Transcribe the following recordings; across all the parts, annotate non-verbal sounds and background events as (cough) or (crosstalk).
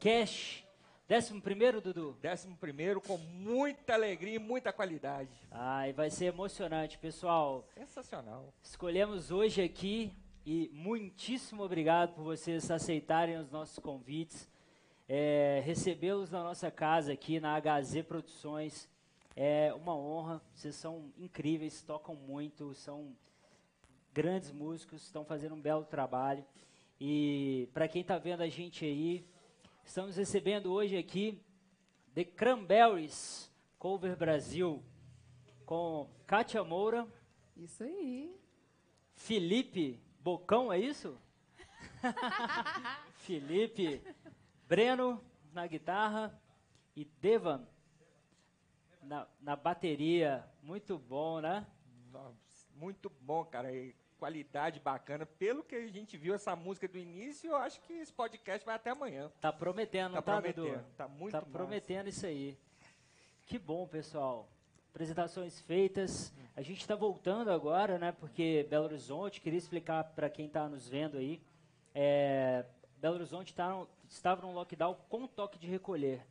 Yalcast. Décimo primeiro, Dudu? Décimo primeiro, com muita alegria e muita qualidade. Ai, vai ser emocionante, pessoal. Sensacional. Escolhemos hoje aqui e muitíssimo obrigado por vocês aceitarem os nossos convites. É, Recebê-los na nossa casa aqui na HZ Produções é uma honra. Vocês são incríveis, tocam muito, são grandes músicos, estão fazendo um belo trabalho. E para quem está vendo a gente aí, estamos recebendo hoje aqui The Cranberries Cover Brasil com Kátia Moura, Isso aí. Felipe Bocão, é isso? (laughs) Felipe Breno na guitarra e Devan na, na bateria. Muito bom, né? Nossa, muito bom, cara. E qualidade bacana. Pelo que a gente viu essa música do início, eu acho que esse podcast vai até amanhã. Tá prometendo, Tá tá, prometendo, Dudu? tá muito Tá massa. prometendo isso aí. Que bom, pessoal. Apresentações feitas. A gente está voltando agora, né? Porque Belo Horizonte, queria explicar para quem está nos vendo aí. é, Belo Horizonte tá no- estava num lockdown com toque de recolher.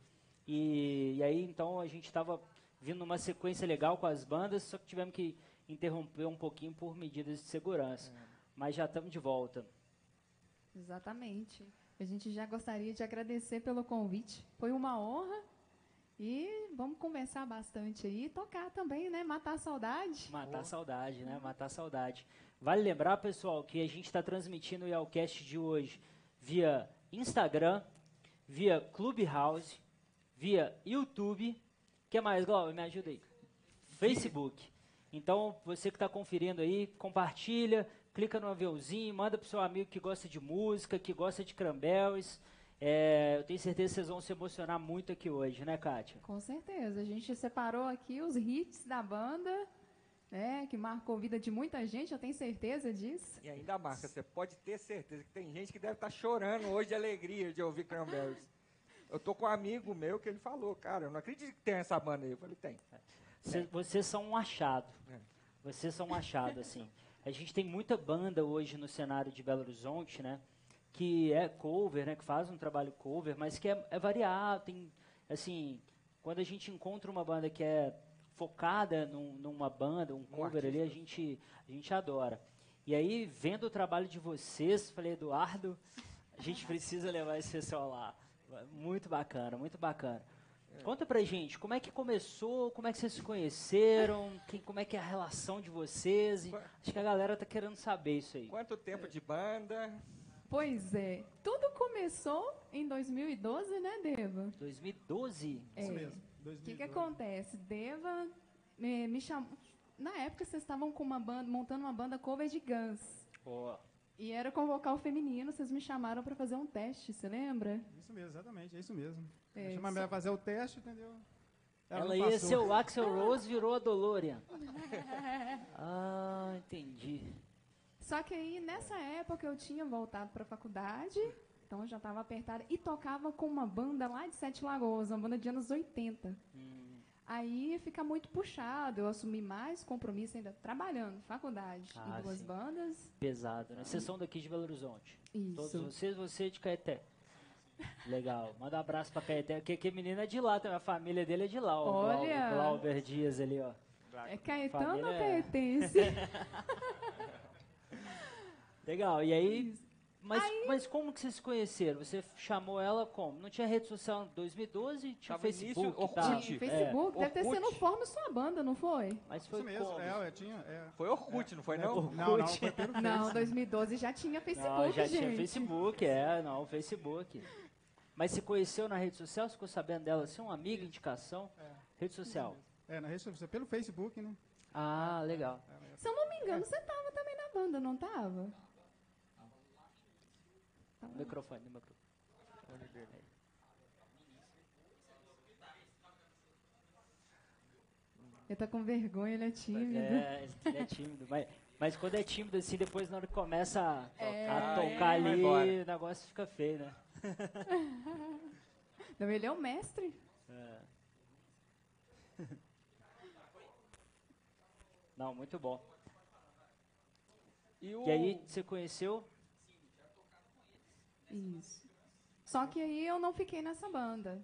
E, e aí, então, a gente estava vindo numa sequência legal com as bandas, só que tivemos que interromper um pouquinho por medidas de segurança. Mas já estamos de volta. Exatamente. A gente já gostaria de agradecer pelo convite. Foi uma honra. E vamos conversar bastante aí, tocar também, né? Matar a saudade. Matar a saudade, né? Matar a saudade. Vale lembrar, pessoal, que a gente está transmitindo o Yalcast de hoje via Instagram, via Clubhouse, via YouTube. O que mais, Glauber? Me ajuda aí. Facebook. Então, você que está conferindo aí, compartilha, clica no aviãozinho, manda para seu amigo que gosta de música, que gosta de cranberries. É, eu tenho certeza que vocês vão se emocionar muito aqui hoje, né, Kátia? Com certeza. A gente separou aqui os hits da banda, né? Que marcou a vida de muita gente, eu tenho certeza disso. E ainda marca, você pode ter certeza que tem gente que deve estar chorando hoje de alegria de ouvir Cranberries. Eu tô com um amigo meu que ele falou, cara, eu não acredito que tem essa banda aí. Eu falei, tem. Cê- Vocês são um achado. É. Vocês são um achado, (laughs) assim. A gente tem muita banda hoje no cenário de Belo Horizonte, né? Que é cover, né? Que faz um trabalho cover, mas que é, é variado. Tem, assim, quando a gente encontra uma banda que é focada num- numa banda, um cover ali, a gente, a gente adora. E aí, vendo o trabalho de vocês, falei, Eduardo, a gente (laughs) precisa levar esse pessoal lá. Muito bacana, muito bacana. Conta pra gente, como é que começou, como é que vocês se conheceram, (laughs) quem, como é que é a relação de vocês? E acho que a galera tá querendo saber isso aí. Quanto tempo de banda? Pois é. Tudo começou em 2012, né, Deva? 2012? É. Isso mesmo. O que, que acontece? Deva me, me chamou. Na época vocês estavam com uma banda, montando uma banda cover de Guns. Pô, E era com vocal feminino, vocês me chamaram para fazer um teste, você lembra? Isso mesmo, exatamente, é isso mesmo. É, Chama ela fazer o teste, entendeu? ela, ia ser o Axel Rose, virou a Dolorian. (laughs) ah, entendi. Só que aí, nessa época, eu tinha voltado para a faculdade, então eu já estava apertada, e tocava com uma banda lá de Sete Lagoas, uma banda de anos 80. Aí fica muito puxado, eu assumi mais compromisso ainda trabalhando, faculdade Ah, e duas sim. bandas. pesado, né? Vocês são daqui de Belo Horizonte. Todos Isso. vocês, você de Caeté. Legal. Manda um abraço pra Caeté, que, que menina é de lá, também. a família dele é de lá. o Olha! O Glauber Dias ali, ó. É Caetano ou Família é- Caetense? (laughs) Legal, e aí. Mas, mas como que vocês se conheceram? Você chamou ela como? Não tinha rede social em 2012? Tinha Tava início, Facebook? Orkut. tá? Tinha Facebook, deve ter sido no Forma Sua Banda, não foi? Mas foi Isso mesmo, como? é, eu tinha. É, Foi Orkut, não foi não? Orkut. não, não, foi (laughs) pelo. Não, 2012 já tinha Facebook, Não, já gente. tinha Facebook, é, não, Facebook. Mas se conheceu na rede social? Você ficou sabendo dela? Você é um amigo, indicação? Rede social. É, na rede social, pelo Facebook, né? Ah, legal. Se eu não me engano, você tava também na banda, não tava? Microfone, microfone. Ele tá com vergonha, ele é tímido. É, ele é tímido. Mas, mas quando é tímido assim, depois na hora que começa a, É. a tocar Vai ali, o negócio fica feio, né? (laughs) Não, ele é o mestre. É. Não, muito bom. E, o... E aí, você conheceu? Isso. Só que aí eu não fiquei nessa banda.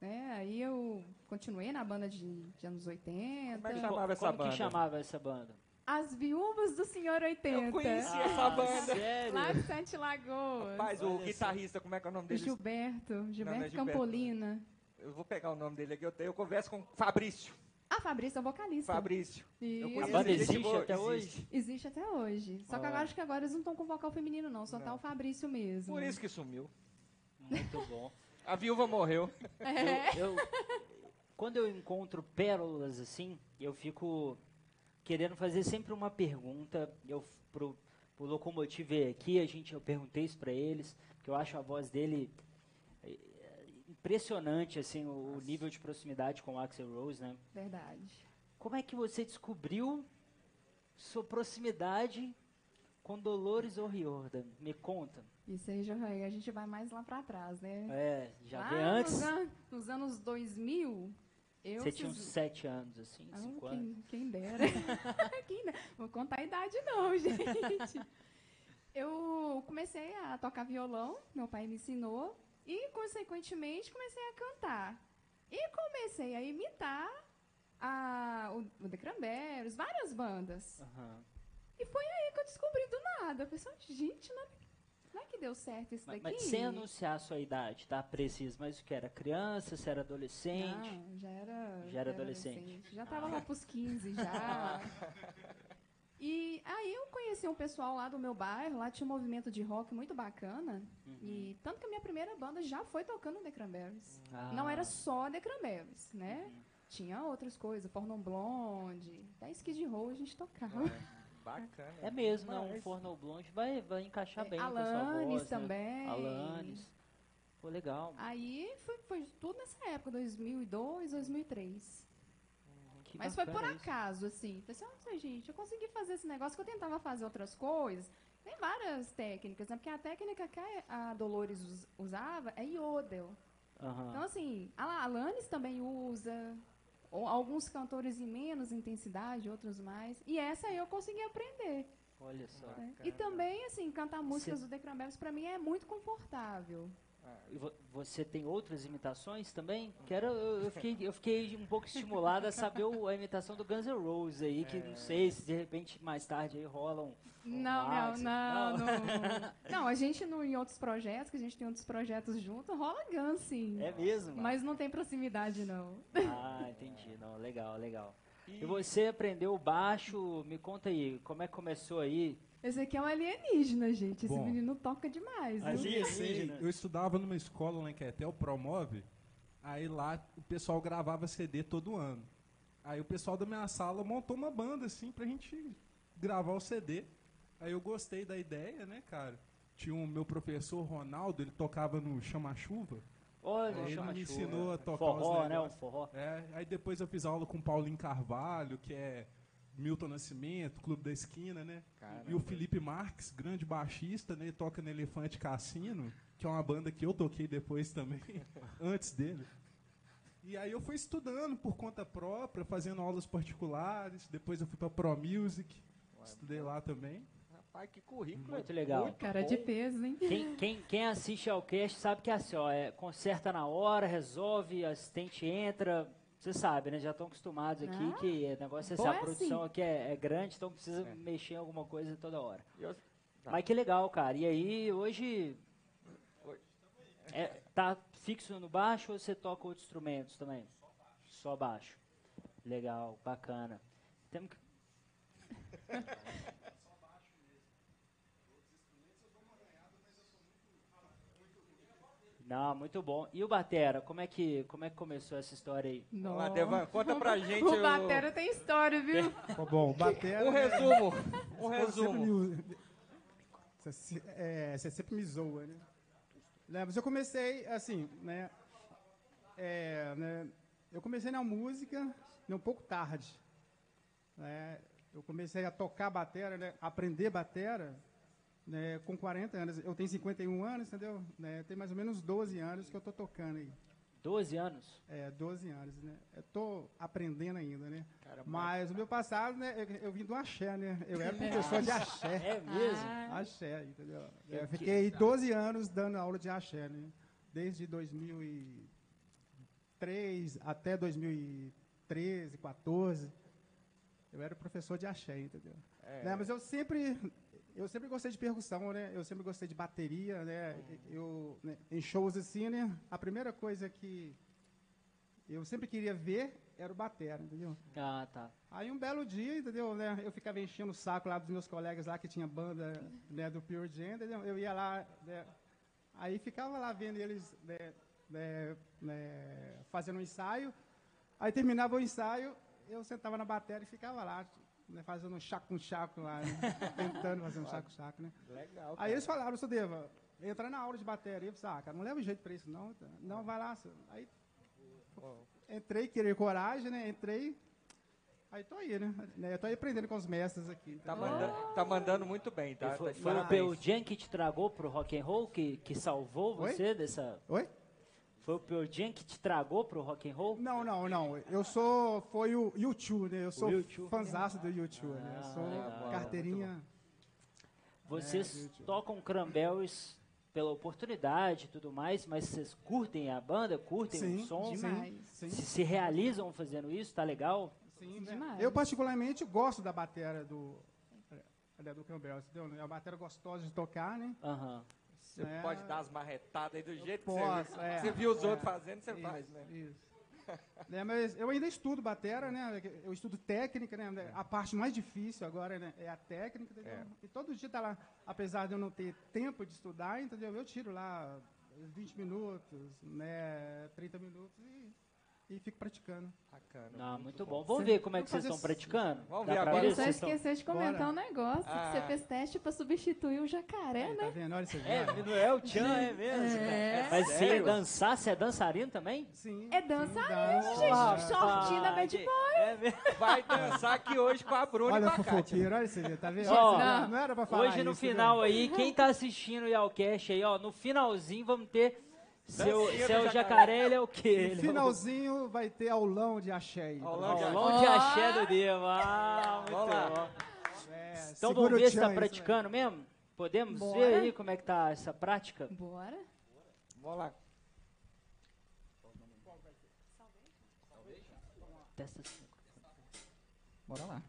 Né? Aí eu continuei na banda de, de anos 80. Como é que chamava essa Como banda? que chamava essa banda? As Viúvas do Senhor 80. Eu conheci essa banda. Sério? Lá de Sete Lagoas. Rapaz, o Olha guitarrista, como é que é o nome dele? Gilberto, Gilberto é Gilberto, Campolina. Eu vou pegar o nome dele aqui. Eu, tenho, eu converso com Fabrício. A Fabrício é vocalista. Fabrício. Eu Isso. A banda existe boa, até existe. hoje? Existe até hoje. Só que Ah. eu acho que agora eles não estão com vocal feminino, não. Só tá Não. o Fabrício mesmo. Por isso que sumiu. Muito bom. (laughs) A viúva morreu. É. Eu- eu- quando eu encontro pérolas assim, eu fico querendo fazer sempre uma pergunta. Eu pro, pro Locomotive aqui, a gente eu perguntei isso para eles, que eu acho a voz dele impressionante assim, o, o nível de proximidade com o Axel Rose, né? Verdade. Como é que você descobriu sua proximidade com Dolores O'Riordan? Me conta. Isso aí já a gente vai mais lá pra trás, né? É, já lá vem antes? Nos, an- nos anos 2000, eu... Você tinha uns sete anos, assim, Ah, cinco anos. quem, quem dera. (laughs) quem dera. Vou contar a idade não, (laughs) gente. Eu comecei a tocar violão, meu pai me ensinou, e, consequentemente, comecei a cantar. E comecei a imitar a, o, o The Cranberries, várias bandas. Aham. E foi aí que eu descobri do nada. Eu pensei, gente, não, não é que deu certo isso Mas, daqui? mas sem anunciar a sua idade, tá? Preciso. Mas o que era? Criança? Se era adolescente? Não, já era. Já era adolescente. Ah. Já tava lá pros 15 já. (laughs) E aí eu conheci um pessoal lá do meu bairro, lá tinha um movimento de rock muito bacana. Uhum. E tanto que a minha primeira banda já foi tocando The Cranberries. Ah. Não era só The Cranberries, né? Uhum. Tinha outras coisas, Porno Blonde, até Skid Row a gente tocava. (laughs) Bacana. É mesmo, não. Um. Forno Blonde vai, vai encaixar É, bem com a sua Alanis voz, né? também. Alanis. Pô, legal. Aí foi, foi tudo nessa época, 2002, 2003. Que Mas foi por isso. acaso, assim. Pensei, nossa, gente, eu consegui fazer esse negócio que eu tentava fazer outras coisas. Tem várias técnicas, né? Porque a técnica que a Dolores us- usava é Yodel. Aham. Então, assim, a Alanis também usa. Ou alguns cantores em menos intensidade, outros mais. E essa aí eu consegui aprender. Olha só. né? E também, assim, cantar músicas Cê- do The Cranberries pra mim é muito confortável. E vo- você tem outras imitações também? Quero, eu, eu fiquei, eu fiquei um pouco estimulado a saber o- a imitação do Guns N' Roses aí, que não sei se de repente mais tarde aí rola um. Não, não, não. não, não. (laughs) Não, a gente no, em outros projetos, que a gente tem outros projetos junto, rola Guns, sim. É mesmo? Mas não tem proximidade, não. Ah, entendi. Não, legal, legal. E você aprendeu o baixo? Me conta aí, como é que começou aí? Esse aqui é um alienígena, gente. Esse Bom. menino toca demais, Alienígena. eu estudava numa escola lá em o Promove. Aí lá o pessoal gravava CD todo ano. Aí o pessoal da minha sala montou uma banda assim pra gente gravar o CD. Aí eu gostei da ideia, né, cara? Tinha o meu professor Ronaldo, ele tocava no Chama-Chuva. Olha, Aí ele chama me chuva. ensinou a tocar forró, os né? Um forró. É, aí depois eu fiz aula com o Paulinho Carvalho, que é Milton Nascimento, Clube da Esquina, né? Caramba. E o Felipe Marques, grande baixista, né? Toca no Elefante Cassino, que é uma banda que eu toquei depois também, (laughs) antes dele. E aí eu fui estudando por conta própria, fazendo aulas particulares, depois eu fui pra Pro Music, estudei lá também. Rapaz, que currículo. Muito legal. muito Cara bom. de peso, hein? Quem, quem, quem assiste ao cast sabe que é assim, ó, é, conserta na hora, resolve, assistente entra. Você sabe, né? Já estão acostumados aqui Ah, que o negócio é bom assim, a é produção assim. aqui é, é grande, então precisa É. mexer em alguma coisa toda hora. Eu- Tá. Mas que legal, cara. E aí, hoje. Oi. É, tá fixo no baixo ou você toca outros instrumentos também? Só baixo. Legal, bacana. Temos que... (laughs) Não, muito bom. E o Batera, como é que, como é que começou essa história aí? Lá, Devan, conta pra (laughs) gente O Batera tem história, viu? Ó, (laughs) Bom, o batera... um resumo. (laughs) Um Você resumo. sempre me- Você, é, você sempre me zoa, né? Né, Mas eu comecei, assim, né, é, né, Eu comecei na música né, um pouco tarde. né, Eu comecei a tocar batera, né, aprender batera, né, com 40 anos. Eu tenho 51 anos, entendeu? Né, tem mais ou menos 12 anos que eu estou tocando aí. 12 anos? É, 12 anos, né? Eu tô aprendendo ainda, né? Cara, Mas o meu passado, né? Eu, eu vim do axé, né? Eu era (laughs) professor de axé. É mesmo? Ah, Axé, entendeu? Que- Eu fiquei 12 anos dando aula de axé, né? Desde 2003 até 2013, 14. Eu era professor de axé, entendeu? É. Né, Mas eu sempre, eu sempre gostei de percussão, né? Eu sempre gostei de bateria, né? Eu, né, em shows assim, né? A primeira coisa que eu sempre queria ver era o batera, entendeu? Ah, tá. Aí um belo dia, entendeu? Né, eu ficava enchendo o saco lá dos meus colegas lá que tinha banda né, do Pure Jam, entendeu? Eu ia lá, né, aí ficava lá vendo eles né, né, né, fazendo um ensaio. Aí terminava o ensaio, eu sentava na bateria e ficava lá, né, fazendo um chaco um chaco lá, né, (laughs) tentando fazer um chaco chaco, né? Legal. Aí eles falaram, seu Deva, entra na aula de bateria. Eu falei, ah, cara, não leva jeito pra isso, não. Não, vai lá. senhor. Aí entrei, querer coragem, né? Entrei. Aí tô aí, né? né, Eu tô aí aprendendo com os mestres aqui. Tá, manda- tá mandando muito bem, tá? Foi Tá foi o Jam que te tragou pro rock and roll, que, que salvou Oi? você dessa... Oi? Foi o Pearl Jam que te tragou pro rock and roll? Não, não, não. Eu sou, foi o YouTube, né? Eu sou U2. fanzaço do YouTube, né? Eu Ah, sou legal. carteirinha. Vocês É, tocam Cranberries pela oportunidade e tudo mais, mas vocês curtem a banda, curtem Sim, o som? Demais. Sim, Se, se realizam fazendo isso, tá legal? sim. né? Demais. Eu particularmente gosto da bateria do é, do Campbell, entendeu? É uma bateria gostosa de tocar, né? Aham. Você É. pode dar as marretadas aí do jeito que Posso, você, é. você viu os É. outros fazendo, você Isso, faz, né? Isso. Né, mas eu ainda estudo batera, né? Eu estudo técnica, né? A parte mais difícil agora né, é a técnica, entendeu? É. E todo dia tá lá, apesar de eu não ter tempo de estudar, entendeu? Eu tiro lá 20 minutos, né? 30 minutos e, e fico praticando. Bacana. Ah, muito bom. Vamos Sim. ver como é que Vamos vocês estão praticando? Vamos ver pra agora. ver Eu se só esqueci de comentar Bora. um negócio, Ah. que você fez teste pra substituir o jacaré, Aí, né? tá vendo? Olha você É, não é o Tchan, é mesmo, É. cara. Mas você Sério? dançar, você é dançarino também? Sim. É sim, dançarino, danço, gente. danço. Shortinho da Bad Boy. É mesmo. Vai dançar aqui hoje com a Bruna Olha e com a Kátia. olha você vê, tá vendo? Ó, não, não era pra falar Hoje no isso, né? final aí, quem tá assistindo o Yalcast aí, ó, no finalzinho vamos ter seu, seu jacaré. jacaré, ele é o quê? No Ele é o- finalzinho vai ter aulão de axé aí. Aulão de Aulão de axé do Deva. Ah, muito Vamos lá. bom. É, Então segura vamos o ver se tchan tá aí, isso praticando mesmo? Podemos Bora. ver aí como é que tá essa prática? Bora. Vamos lá. Testa assim. Bora lá.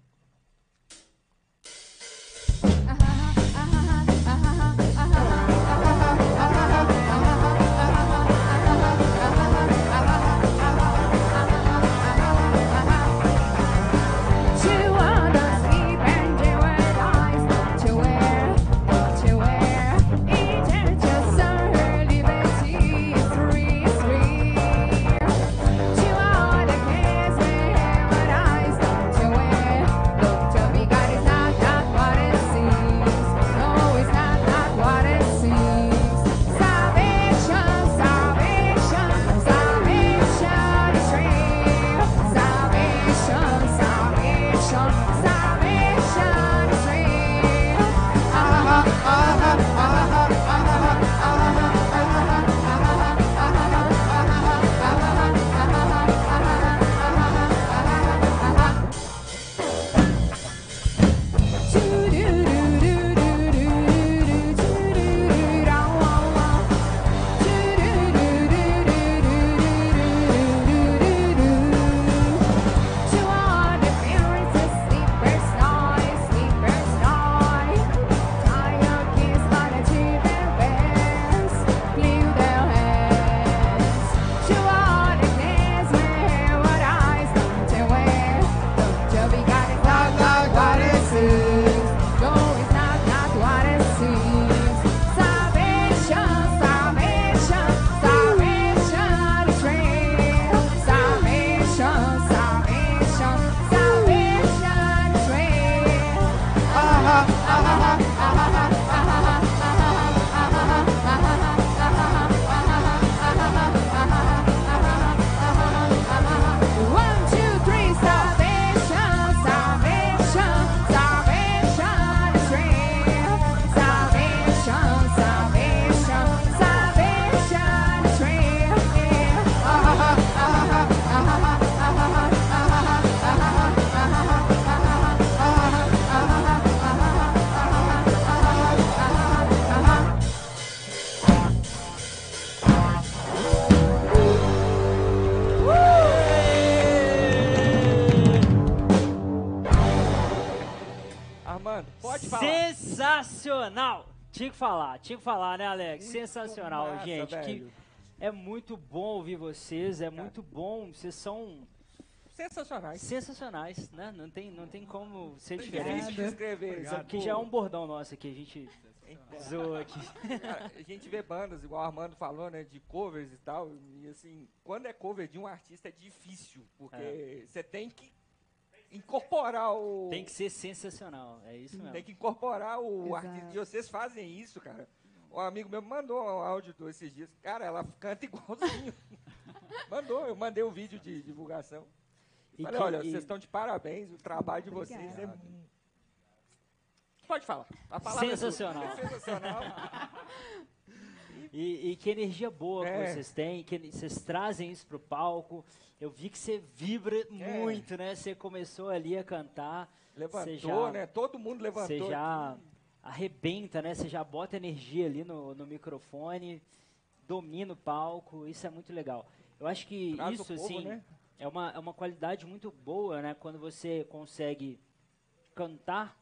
Tinha que falar, tinha que falar, né, Alex? Muito Sensacional, massa, gente. Que velho. é muito bom ouvir vocês, é muito bom. Vocês são Sensacionais. sensacionais, né? Não tem, não tem como ser Difícil diferente. de escrever. Isso aqui já é um bordão nosso aqui, a gente zoa aqui. Cara, a gente vê bandas, igual o Armando falou, né, de covers e tal, e assim, quando é cover de um artista é difícil, porque você tem que incorporar o... Tem que ser sensacional, é isso mesmo. tem que incorporar o artista, e vocês fazem isso, cara. Um amigo meu mandou um áudio do- esses dias, cara, ela canta igualzinho. (laughs) mandou, eu mandei um vídeo de divulgação. E Falei, que- olha, e- vocês estão de parabéns, o trabalho de vocês é... Obrigada. Pode falar. A palavra é. Sensacional. É sensacional. (laughs) E, e que energia boa É. que vocês têm, que vocês trazem isso pro palco. Eu vi que você vibra É. muito, né? Você começou ali a cantar. Levantou, já- né? Todo mundo levantou. Você já arrebenta, né? Você já bota energia ali no, no microfone, domina o palco, isso é muito legal. Eu acho que Traz o isso, povo, assim, né? é, uma, é uma qualidade muito boa, né? Quando você consegue cantar,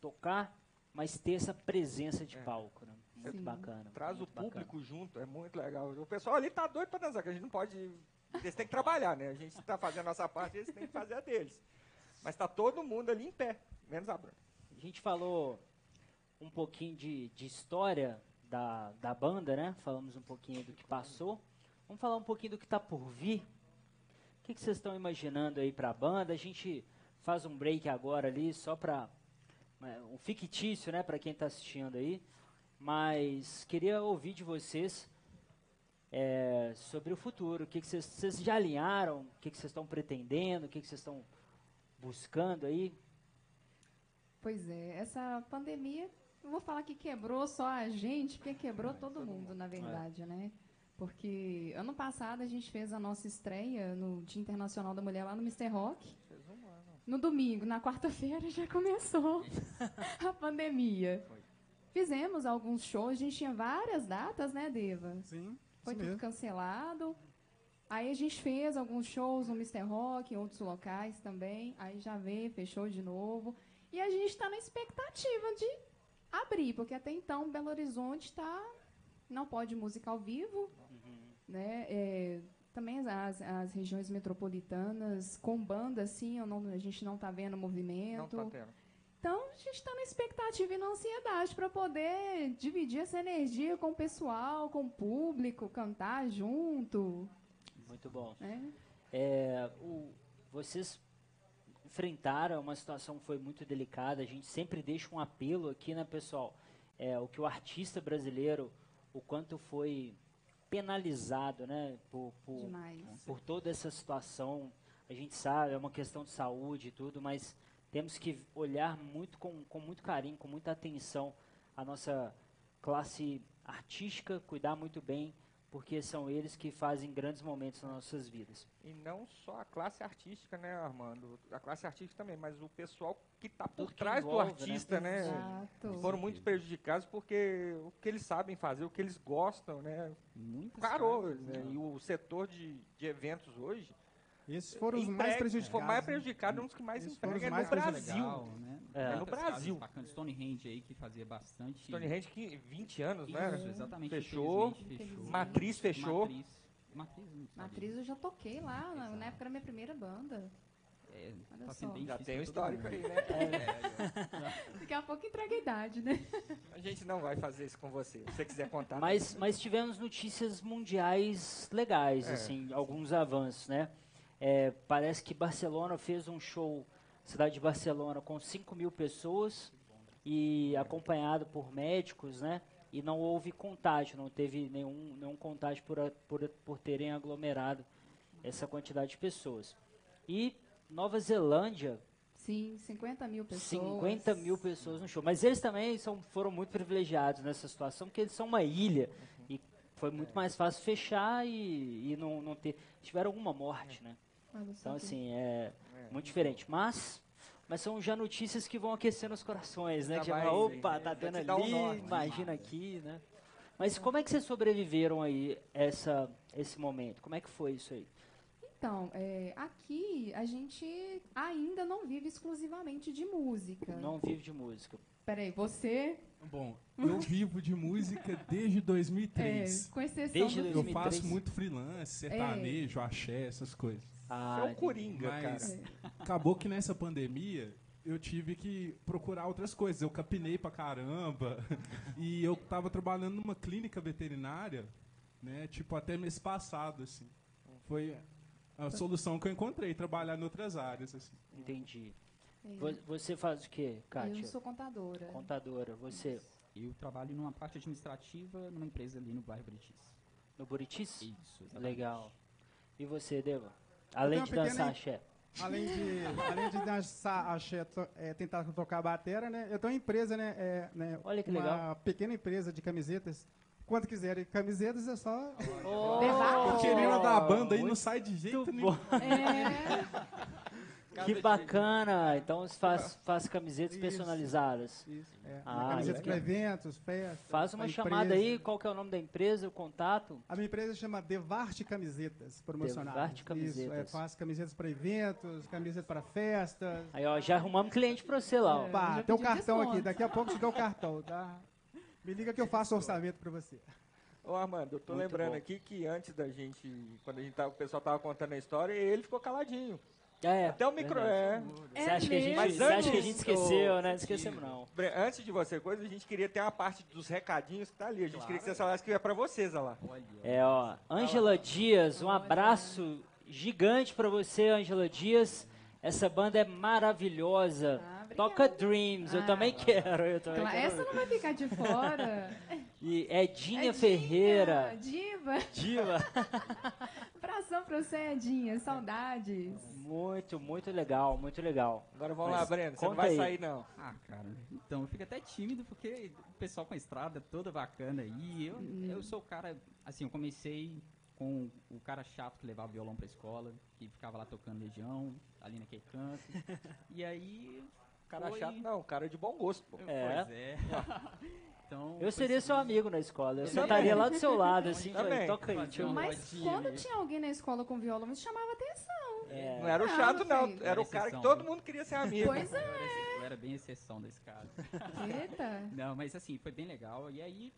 tocar, mas ter essa presença de palco, né? Muito Sim. bacana. É. Traz o muito bacana. público junto, é muito legal. O pessoal ali tá doido pra dançar, que a gente não pode. Eles têm que trabalhar, né? A gente tá fazendo a nossa parte, eles têm que fazer a deles. Mas tá todo mundo ali em pé, menos a Bruna. A gente falou um pouquinho de, de história da, da banda, né? Falamos um pouquinho do que passou. Vamos falar um pouquinho do que está por vir. O que, que vocês estão imaginando aí para a banda? A gente faz um break agora ali, só para um fictício, né, para quem está assistindo aí. Mas queria ouvir de vocês é, sobre o futuro. O que, vocês, já alinharam? O que, vocês estão pretendendo? O que, vocês estão buscando aí? Pois é, essa pandemia, não vou falar que quebrou só a gente, porque quebrou todo mundo, na verdade, né? Porque ano passado a gente fez a nossa estreia no Dia Internacional da Mulher lá no Mr. Rock. No domingo, na quarta-feira já começou (laughs) a pandemia. Fizemos alguns shows, a gente tinha várias datas, né, Deva? Sim, Foi tudo mesmo. cancelado. Aí a gente fez alguns shows no Mr. Rock, em outros locais também. Aí já veio, fechou de novo. E a gente está na expectativa de abrir, porque até então Belo Horizonte tá, não pode música ao vivo. Né? É, também as, as regiões metropolitanas, com banda, assim, não- a gente não está vendo Não movimento. tá tendo. Então, a gente está na expectativa e na ansiedade para poder dividir essa energia com o pessoal, com o público, cantar junto. Muito bom. Né? É, o- vocês enfrentaram uma situação que foi muito delicada. A gente sempre deixa um apelo aqui, né, pessoal? É, o que o artista brasileiro, o quanto foi penalizado, né, por, por, por toda essa situação. A gente sabe, é uma questão de saúde e tudo, mas temos que olhar muito com, com muito carinho, com muita atenção a nossa classe artística, cuidar muito bem, porque são eles que fazem grandes momentos nas nossas vidas. E não só a classe artística, né, Armando? A classe artística também, mas o pessoal que tá por Tudo trás envolve, do artista, né? Exato. Foram muito prejudicados porque o que eles sabem fazer, o que eles gostam, né? Muitas Parou, né? né? E o setor de, de eventos hoje Esses foram os mais prejudicados. Foi mais né? prejudicado, um dos que mais é mais no prejudicados. Brasil. Legal, né? É. É no Brasil. casas bacanas. Stonehenge aí que fazia bastante. Stonehenge que 20 anos, Isso, né? exatamente. Fechou. fechou. Matriz fechou. Matriz. Matriz, eu já toquei lá, na, na época da minha primeira banda. É, Olha tá só. sendo bem Já tem um todo histórico mundo. aí, né? (laughs) Daqui a pouco entrega a idade, né? A gente não vai fazer isso com você. Se você quiser contar. Mas, mas tivemos notícias mundiais legais, É. assim, alguns avanços, né? É, parece que Barcelona fez um show, cidade de Barcelona, com 5 mil pessoas e acompanhado por médicos, né? E não houve contágio, não teve nenhum, nenhum contágio por, por, por terem aglomerado essa quantidade de pessoas. E Nova Zelândia, Sim, 50 mil pessoas. 50 mil pessoas no show. Mas eles também são, foram muito privilegiados nessa situação, porque eles são uma ilha. E foi muito mais fácil fechar e, e não, não ter. Tiveram alguma morte, né? Só Então, assim, é muito diferente. Mas, mas são já notícias que vão aquecendo os corações, né? Já Que já vai, fala, opa, tá dá um ali, norte. imagina aqui, né? Mas como é que vocês sobreviveram aí essa, esse momento? Como é que foi isso aí? Então, é, aqui a gente ainda não vive exclusivamente de música. Não vive de música. Peraí, você, Bom, eu vivo de música desde é, 2003. com exceção Desde do... Eu 2003. faço muito freelance, sertanejo, axé, essas coisas. Ah, é entendi. coringa, Mas cara. acabou que nessa pandemia eu tive que procurar outras coisas. Eu capinei pra caramba. E eu tava trabalhando numa clínica veterinária, né? Tipo, até mês passado, assim. Foi a solução que eu encontrei, trabalhar em outras áreas, assim. Entendi. É, Vo- Você faz o quê, Kátia? Eu sou contadora. Contadora. Você Eu trabalho numa parte administrativa numa empresa ali no bairro Buritis. no Buritis? Isso, exatamente. Legal. E você, Deva? Além uma de dançar axé. Além de, além de dançar, axé, é, tentar tocar a batera, né? Eu tenho uma empresa, né? é, né, Olha que uma legal. pequena empresa de camisetas. Quando quiserem camisetas, é só. Oh, queria uma da banda muito não sai de jeito nenhum. É, Que bacana! Então você faz, faz camisetas Isso. personalizadas. Isso, é, Ah, camisetas para eventos, festas. Faz uma chamada empresa. aí, qual que é o nome da empresa, o contato? A minha empresa chama Devarte Camisetas Promocionais. Devarte Isso, Camisetas. é, faço camisetas para eventos, camisetas para festas. Aí, ó, já arrumamos cliente pra você lá, ó. É. Pá, tem o pedi cartão desconto. aqui, daqui a pouco te dou o cartão, tá? Me liga que eu faço orçamento para você. Ô, Armando, eu tô Muito lembrando bom. aqui que antes da gente, quando a gente tava, o pessoal tava contando a história, ele ficou caladinho. É, Até o micro, verdade. é. Você acha que a gente, Mas você acha que a antes, gente esqueceu, né? Não esquecemos, não. Antes de você coisa, a gente queria ter uma parte dos recadinhos que tá ali. A gente queria que você falasse que é pra vocês, olha lá. É, ó, Ângela Dias, um abraço gigante pra você, Ângela Dias. Essa banda é maravilhosa. Ah, obrigada. Toca Dreams, eu Ah. também quero. Eu também Claro, quero essa não vai ficar de fora. (laughs) E Edinha Edinha, Ferreira. Diva. Diva. Abração (laughs) pra você, Edinha. Saudades. Muito, muito legal, muito legal. Agora vamos Mas lá, Breno. Você não vai aí. sair, não. Ah, cara, então eu fico até tímido porque o pessoal com a estrada toda bacana aí. Eu, eu sou o cara, assim, eu comecei com o cara chato que levava violão pra escola, que ficava lá tocando Legião, ali naquele canto. (laughs) e aí. Cara foi- chato, não. Cara de bom gosto, pô. É. Pois é. (laughs) então, Eu seria seu amigo na escola. Eu Eu sentaria lá do seu lado, assim, Também. falei, toca aí, tio. Mas quando tinha alguém na escola com violão, isso chamava atenção. É. Não era o chato, não. Era o cara que todo viu? mundo queria ser amigo. Pois Eu é. era, eu era bem exceção desse caso. Eita. Não, mas assim, foi bem legal. E aí,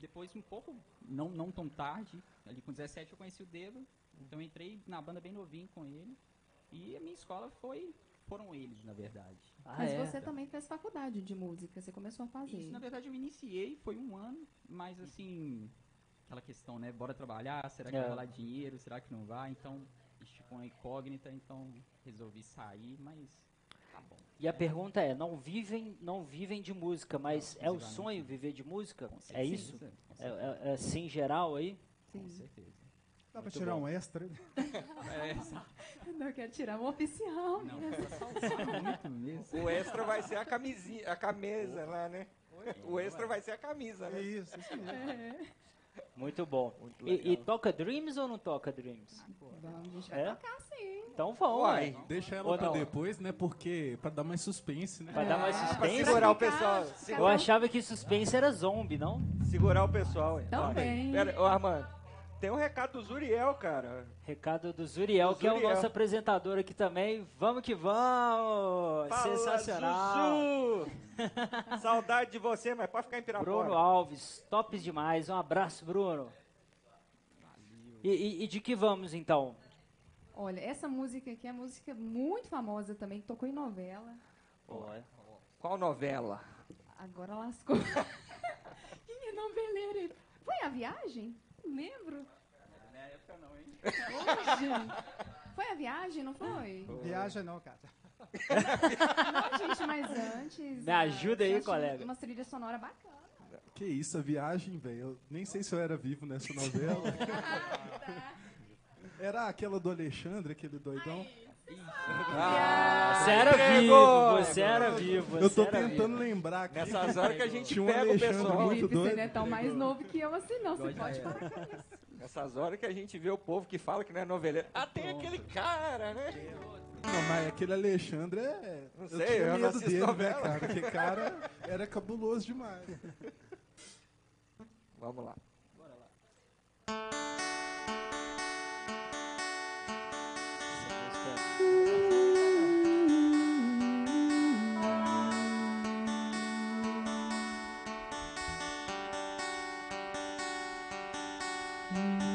depois, um pouco, não, não tão tarde, ali com 17 eu conheci o Dedo. Então eu entrei na banda bem novinho com ele. E a minha escola foi, foram eles, na verdade. Ah, Mas é? você também fez faculdade de música, você começou a fazer. Isso, na verdade, eu iniciei, foi um ano, mas assim, aquela questão, né? Bora trabalhar, será que É. vai rolar dinheiro, será que não vai? Então, isso ficou uma incógnita, então resolvi sair, mas tá bom. E a pergunta é, não vivem, não vivem de música, mas Não, é o sonho viver de música? Com É isso? Com É, é, é assim geral aí? Com Sim. certeza. Dá pra Muito tirar bom. um extra? (laughs) É, só- Não, eu quero tirar um oficial. não, mesmo. pra muito mesmo. O extra vai ser a camisinha, a camisa lá, né? O extra vai ser a camisa, É né? isso, isso mesmo. É. Muito bom. Muito E, e toca Dreams ou não toca Dreams? Vamos, a gente vai É? tocar sim. Então vamos, Uai. Deixa Ou ela pra não? depois, né? Porque. pra dar mais suspense, né? Pra dar mais Pra suspense? segurar o pessoal. Eu achava que suspense era zombie, não? Segurar o pessoal. hein? Também. Pera, ô Armando, tem um recado do Zuriel, cara. Recado do Zuriel, Do que é o Zuriel. nosso apresentador aqui também. Vamos que vamos! Fala, Sensacional! Zuzu! (laughs) Saudade de você, mas pode ficar em Pirapora. Bruno Alves, tops demais. Um abraço, Bruno. E, e- e de que vamos então? Olha, essa música aqui é música muito famosa também, que tocou em novela. Olha. Qual novela? Agora lascou. (laughs) Ih, noveleira. Foi a viagem? Não lembro. Na época não, hein? Hoje. (laughs) Foi a viagem, não foi? Viaja não, cara. Não, gente, mas antes. Me ajuda aí, colega. Uma trilha sonora bacana. Que isso, a viagem, velho. Eu nem sei se eu era vivo nessa novela. (laughs) Era aquela do Alexandre, aquele doidão. Ah, Você era vivo, você era vivo. Eu tô você era tentando vivo. lembrar aqui. Nessas horas que a gente Tinha um pega o pessoal. muito Felipe, você doido. não é tão mais novo que eu assim, não. Você pode parar era. com isso. Nessas horas que a gente vê o povo que fala que não é noveleiro. Ah, tem aquele cara, né? Não, mas aquele Alexandre é. Não eu sei, tinha eu não medo dele, né, cara? Aquele cara era cabuloso demais. Vamos lá. Mm-hmm.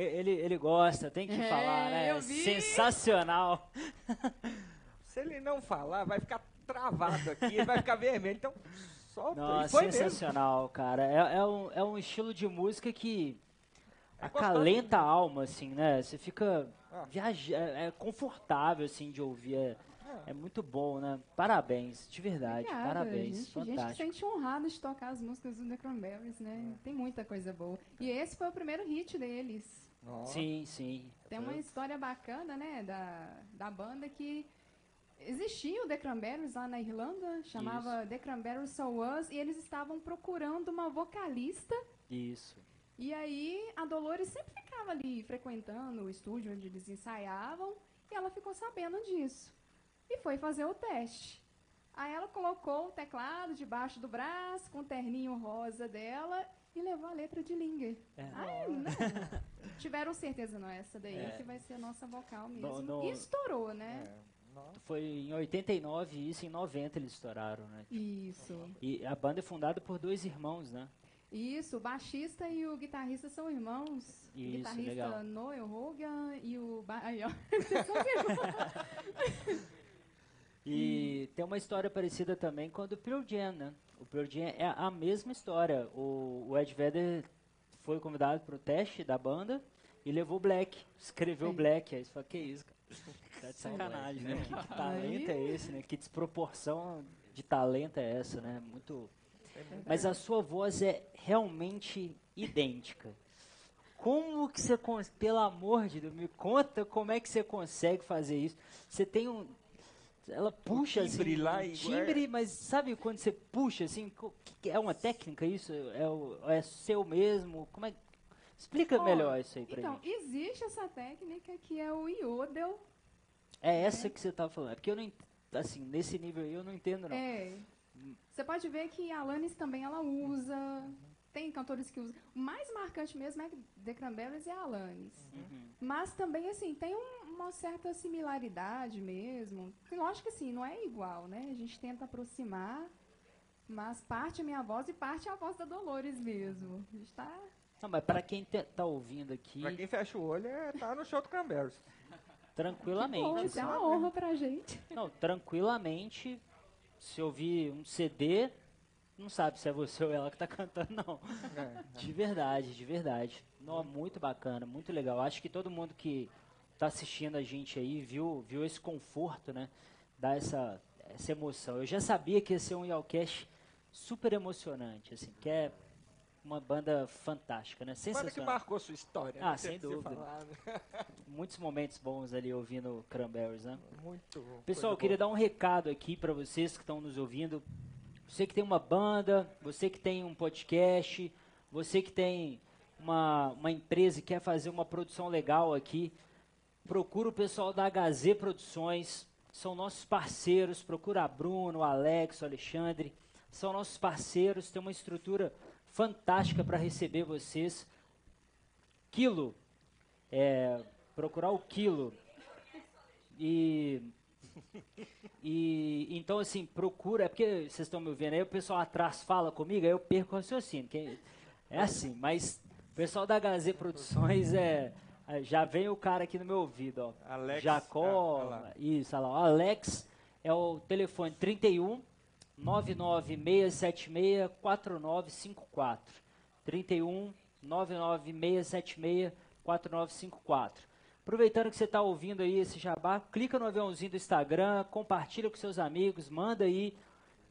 Ele, ele gosta, tem que é, falar, né? Sensacional. (laughs) Se ele não falar, vai ficar travado aqui, ele vai ficar vermelho. Então, solta. Nossa, sensacional, mesmo. cara. É, é, um, é um estilo de música que é acalenta a alma, assim, né? Você fica ah. viaja, é, é confortável, assim, de ouvir. É, ah. é muito bom, né? Parabéns, de verdade, Obrigada, parabéns, gente, fantástico. A gente sente honrado de tocar as músicas do Necronberries, né? Ah. Tem muita coisa boa. E esse foi o primeiro hit deles. Sim, sim. Tem uma história bacana, né, da, da banda que existia o The Cranberries lá na Irlanda, chamava Isso. The Cranberries So Us, e eles estavam procurando uma vocalista. Isso. E aí a Dolores sempre ficava ali frequentando o estúdio onde eles ensaiavam, e ela ficou sabendo disso. E foi fazer o teste. Aí ela colocou o teclado debaixo do braço, com o terninho rosa dela, e levou a letra de Linger. É. Ai, não. (laughs) Tiveram certeza, não, essa daí É. que vai ser a nossa vocal mesmo. E estourou, né? É. Foi em 89 e isso em 90 eles estouraram, né? Isso. E a banda é fundada por dois irmãos, né? Isso, o baixista e o guitarrista são irmãos. o Isso, guitarrista legal. Noel Hogan e o. Ba aí, ó. (laughs) (laughs) E tem uma história parecida também com a do Pearl Jam, né? O Pearl Jam é a mesma história. O, o Ed Vedder foi convidado para o teste da banda e levou o Black, escreveu o Sim. Black. Aí você fala, que isso, cara? Tá de sacanagem, né? Que, que talento é esse, né? Que desproporção de talento é essa, né? Muito... Mas a sua voz é realmente idêntica. Como que você, pelo amor de Deus, me conta como é que você consegue fazer isso? Você tem um, ela puxa timbre assim, lá um igual- timbre, mas sabe quando você puxa assim, é uma técnica isso? É, o- é seu mesmo? Como é? Explica Ó, melhor isso aí pra Então, gente. existe essa técnica que é o Yodel. É essa que você tá falando, é porque eu não, assim, nesse nível aí eu não entendo não. É. Você pode ver que a Alanis também ela usa. Tem cantores que usam. O mais marcante mesmo é The Cranberries e a Alanis. Uhum. Mas também, assim, tem um- uma certa similaridade mesmo. Lógico que, assim, não é igual, né? A gente tenta aproximar, mas parte a minha voz e parte a voz da Dolores mesmo. A gente tá... Não, mas para quem tá ouvindo aqui, Pra quem fecha o olho, é, tá no show do Cranberries. tranquilamente, Bom, isso é uma honra pra gente. Não, tranquilamente, se ouvir um CD, não sabe se é você ou ela que tá cantando, não. É. De verdade, de verdade. Não, muito bacana, muito legal. Acho que todo mundo que tá assistindo a gente aí viu, viu esse conforto, né? Dá essa, essa emoção. Eu já sabia que ia ser um Yalcast super emocionante, assim, que é uma banda fantástica, né? Banda que Sensacional. marcou sua história. Ah, né? sem que ser dúvida. (laughs) Muitos momentos bons ali ouvindo Cranberries, né? Muito bom. Pessoal, eu queria dar um recado aqui para vocês que estão nos ouvindo. Você que tem uma banda, você que tem um podcast, você que tem uma, uma empresa e quer fazer uma produção legal aqui, procura o pessoal da HZ Produções, são nossos parceiros, procura a Bruno, o Alex, o Alexandre, são nossos parceiros, tem uma estrutura fantástica para receber vocês. Quilo, é, procurar o Quilo. E e então assim, procura, é porque vocês estão me ouvindo aí, o pessoal atrás fala comigo, aí eu perco o raciocínio. que é assim, mas o pessoal da HZ Produções é. é, Já vem o cara aqui no meu ouvido, ó. Alex, Jacó, ah, isso, olha lá. O Alex é o telefone 31 99676 4954. 31 99676 4954. Aproveitando que você está ouvindo aí esse jabá, clica no aviãozinho do Instagram, compartilha com seus amigos, manda aí,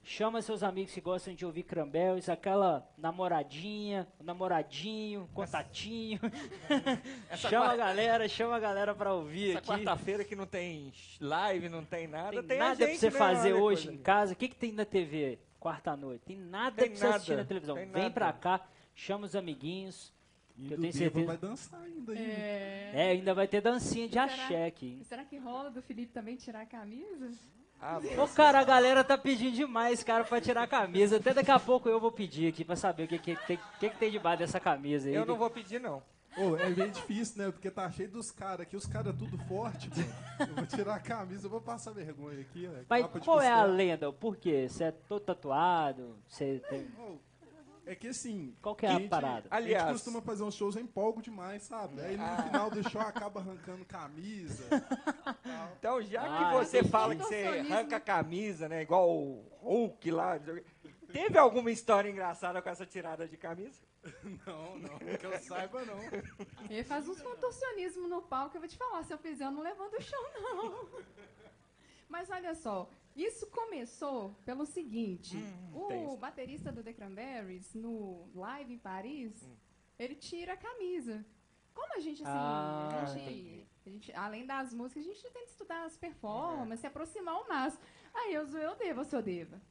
chama seus amigos que gostam de ouvir Cranberries, aquela namoradinha, namoradinho, contatinho. (laughs) Essa chama a quarta- galera, chama a galera para ouvir Essa aqui. quarta-feira que não tem live, não tem nada, Tem tem, a nada gente, você fazer a hoje em casa. O que, que tem na TV quarta-noite? Tem nada pra você assistir na televisão. Vem pra cá, chama os amiguinhos. E Eu do tenho certeza. vai dançar ainda aí. né? É... É, ainda vai ter dancinha de Será? axé aqui. Será que rola do Felipe também tirar a camisa? Ah. Ô, cara, a galera tá pedindo demais, cara, pra tirar a camisa. Até daqui a pouco eu vou pedir aqui pra saber o que, que, tem- que, que tem debaixo dessa camisa aí. Eu não vou pedir, não. Ô, é bem difícil, né? Porque tá cheio dos caras aqui, os caras tudo forte, mano. Eu vou tirar a camisa, eu vou passar vergonha aqui, né? Mas qual é a lenda? Por quê? Você é todo tatuado? Você tem... Ô, É que assim. Qual que é a gente- parada? A Aliás- gente costuma fazer uns shows, eu empolgo demais, sabe? Aí no final do show acaba arrancando camisa. (laughs) Então, já Ah, que você entendi. fala que você arranca a camisa, né? Igual o Hulk lá. Teve alguma história engraçada com essa tirada de camisa? (laughs) Não, não, que eu saiba não. Ele faz uns contorcionismos no palco, eu vou te falar, se eu fizer, eu não levanto o chão, não. (laughs) Mas olha só, isso começou pelo seguinte: Hum, o baterista do The Cranberries, no live em Paris, ele tira a camisa. Como a gente, assim, Ah, a, gente, a gente, além das músicas, a gente tenta estudar as performances, se aproximar ao máximo. Aí eu zoei o Deva, seu Deva.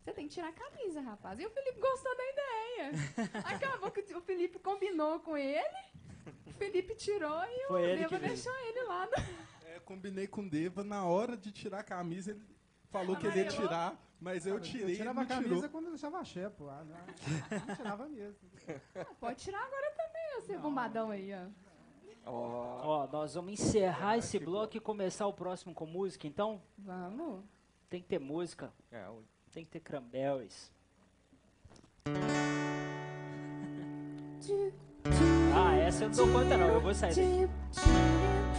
Você tem que tirar a camisa, rapaz. E o Felipe gostou da ideia. (laughs) Acabou que o Felipe combinou com ele. O Felipe tirou e Foi o Deva deixou ele lá. No... É, combinei com o Deva, na hora de tirar a camisa, ele falou que ele ia tirar, mas eu Eu tirei e tirava a não camisa tirou. quando eu deixava axé, pô. Ah, não. Não tirava mesmo. Ah, pode tirar agora também, você bombadão aí, ó. Ó, Ó, nós vamos encerrar esse bloco e começar o próximo com música, então Vamos. tem que ter música, é, o- tem que ter cranberries. Ah, essa eu não dou conta não, eu vou sair daqui.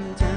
come down.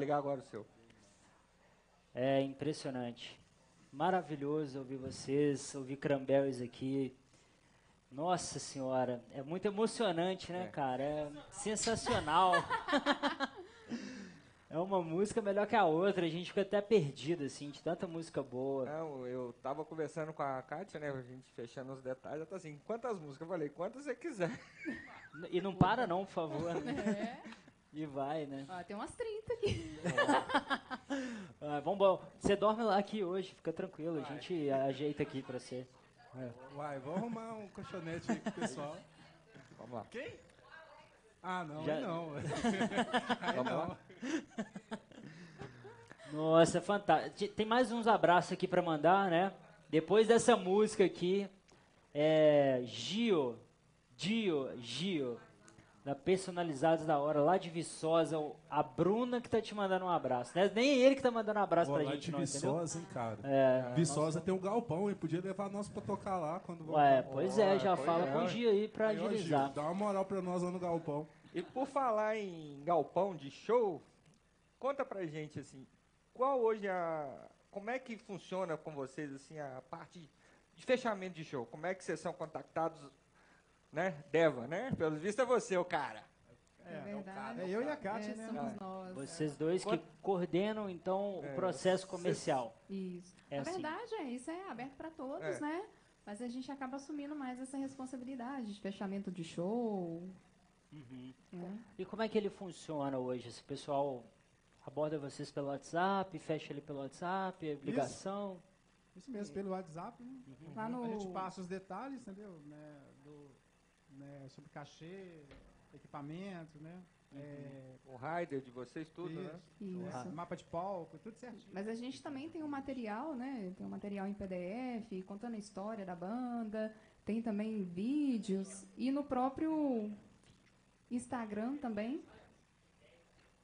Ligar agora o seu. É impressionante. Maravilhoso ouvir vocês, ouvir Crambells aqui. Nossa senhora, é muito emocionante, né, É. cara? É sensacional. (laughs) é uma música melhor que a outra, a gente fica até perdido, assim, de tanta música boa. Não, eu tava conversando com a Kátia, né? A gente fechando os detalhes. Ela tá assim, quantas músicas? Eu falei, quantas você quiser. E não para não, por favor. É. E vai, né? Ó, tem umas 30 aqui. (laughs) Ah, vamos, você dorme lá aqui hoje, fica tranquilo, a gente ajeita aqui pra você. Vai, vou arrumar um colchonete aí pro pessoal. Vamos lá. Quem? Ah, não, Já- não. (laughs) Aí Vamos não. lá. (laughs) Nossa, fantástico. Tem mais uns abraços aqui pra mandar, né? Depois dessa música aqui, é Gio, Gio, Gio, da Personalizados da Hora, lá de Viçosa, a Bruna que tá te mandando um abraço. Né? Nem ele que tá mandando um abraço Vou pra lá gente, de não, entendeu? Viçosa, hein, cara. É, Viçosa tem um galpão e podia levar nós pra tocar lá quando Ué, voltar. pois é, já pois fala é, com o ué. Gio aí pra Gil, agilizar. Dá uma moral pra nós lá no galpão. E por falar em galpão de show, conta pra gente assim, qual hoje a. Como é que funciona com vocês assim a parte de fechamento de show? Como é que vocês são contactados, né? Deva, né? Pelo visto é você, o cara. É, verdade. É eu e a Kátia, É, né? somos nós. Vocês dois que coordenam, então, É, o processo comercial. Isso. É Na assim. verdade, é isso é aberto para todos, É. né? Mas a gente acaba assumindo mais essa responsabilidade de fechamento de show. Uhum. né? E como é que ele funciona hoje? Esse pessoal aborda vocês pelo WhatsApp, fecha ele pelo WhatsApp, ligação? Isso mesmo, pelo WhatsApp, né? Lá no. A gente passa os detalhes, entendeu? Né, né, sobre cachê, equipamento, né? É, O rider de vocês, tudo, né? Isso. Ah. mapa de palco, tudo certinho. Mas a gente também tem um material, né? Tem um material em PDF, contando a história da banda. Tem também vídeos. E no próprio Instagram também.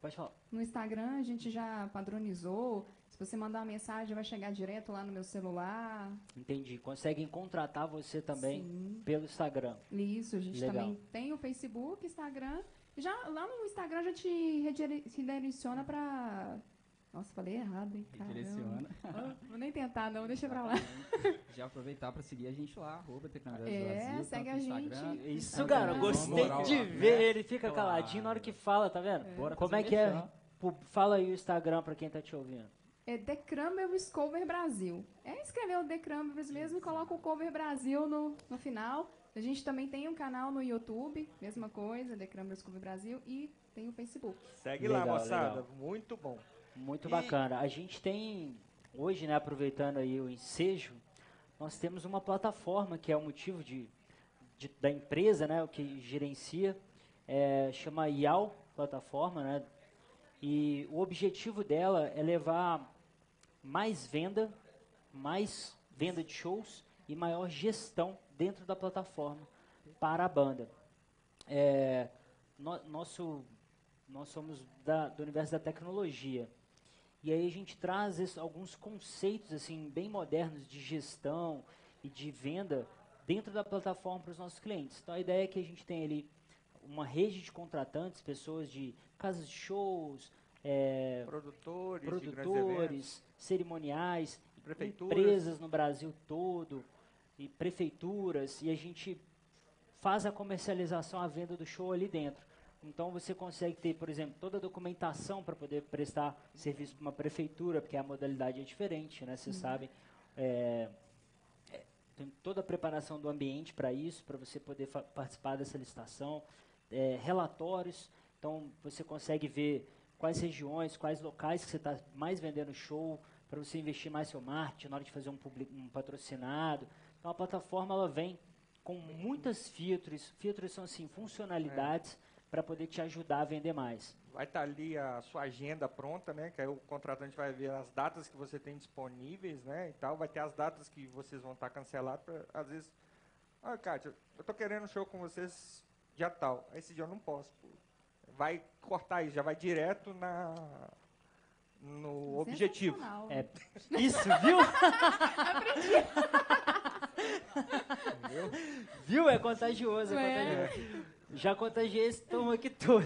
Pode falar. No Instagram a gente já padronizou. Se você mandar uma mensagem, vai chegar direto lá no meu celular. Entendi. Conseguem contratar você também Sim. pelo Instagram. Isso, a gente Legal. também tem o Facebook, Instagram. Já, lá no Instagram já te redire- redireciona pra. Nossa, falei errado, hein? Direciona. Ah, Vou nem tentar, não, deixa pra lá. Já aproveitar pra seguir a gente lá, arroba É, Brasil, segue a gente. Instagram. Isso, cara, gostei moral de ver. né? Ele fica Claro. caladinho na hora que fala, tá vendo? Bora Como é que é? Fala aí o Instagram pra quem tá te ouvindo. É The Crumbles Cover Brasil. É escrever o The mesmo e coloca o Cover Brasil no, no final. A gente também tem um canal no YouTube, mesma coisa, The Crumbles Cover Brasil, e tem o Facebook. Segue lá, Legal, moçada. legal. Muito bom. Muito E- bacana. A gente tem, hoje, né, aproveitando aí o ensejo, nós temos uma plataforma que é o motivo de, de- da empresa, né, o que gerencia, é, chama IAL Plataforma, né, e o objetivo dela é levar mais venda, mais venda de shows e maior gestão dentro da plataforma para a banda. É, no- nosso, nós somos da, do universo da tecnologia. E aí a gente traz esse- alguns conceitos assim bem modernos de gestão e de venda dentro da plataforma para os nossos clientes. Então a ideia é que a gente tem ali uma rede de contratantes, pessoas de casas de shows, é, Produtores, produtores, cerimoniais, empresas no Brasil todo e prefeituras e a gente faz a comercialização, a venda do show ali dentro. Então você consegue ter, por exemplo, toda a documentação para poder prestar serviço para uma prefeitura, porque a modalidade é diferente, né? Vocês sabem. É, é, tem toda a preparação do ambiente para isso, para você poder participar dessa licitação, é, relatórios. Então você consegue ver quais regiões, quais locais que você está mais vendendo show, para você investir mais seu marketing na hora de fazer um, publi- um patrocinado. Então a plataforma ela vem com muitas filtros, filtros são assim funcionalidades para poder te ajudar a vender mais. Vai estar ali a sua agenda pronta, né? Que aí o contratante vai ver as datas que você tem disponíveis, né? E tal. Vai ter as datas que vocês vão estar cancelados. pra- Às vezes, ah, Kátia, eu tô querendo um show com vocês dia tal. Esse dia eu não posso. Vai cortar isso, já vai direto na no objetivo. É isso, viu? (laughs) Viu? É contagioso, é, É. contagioso. Já contagiei esse tom aqui todo.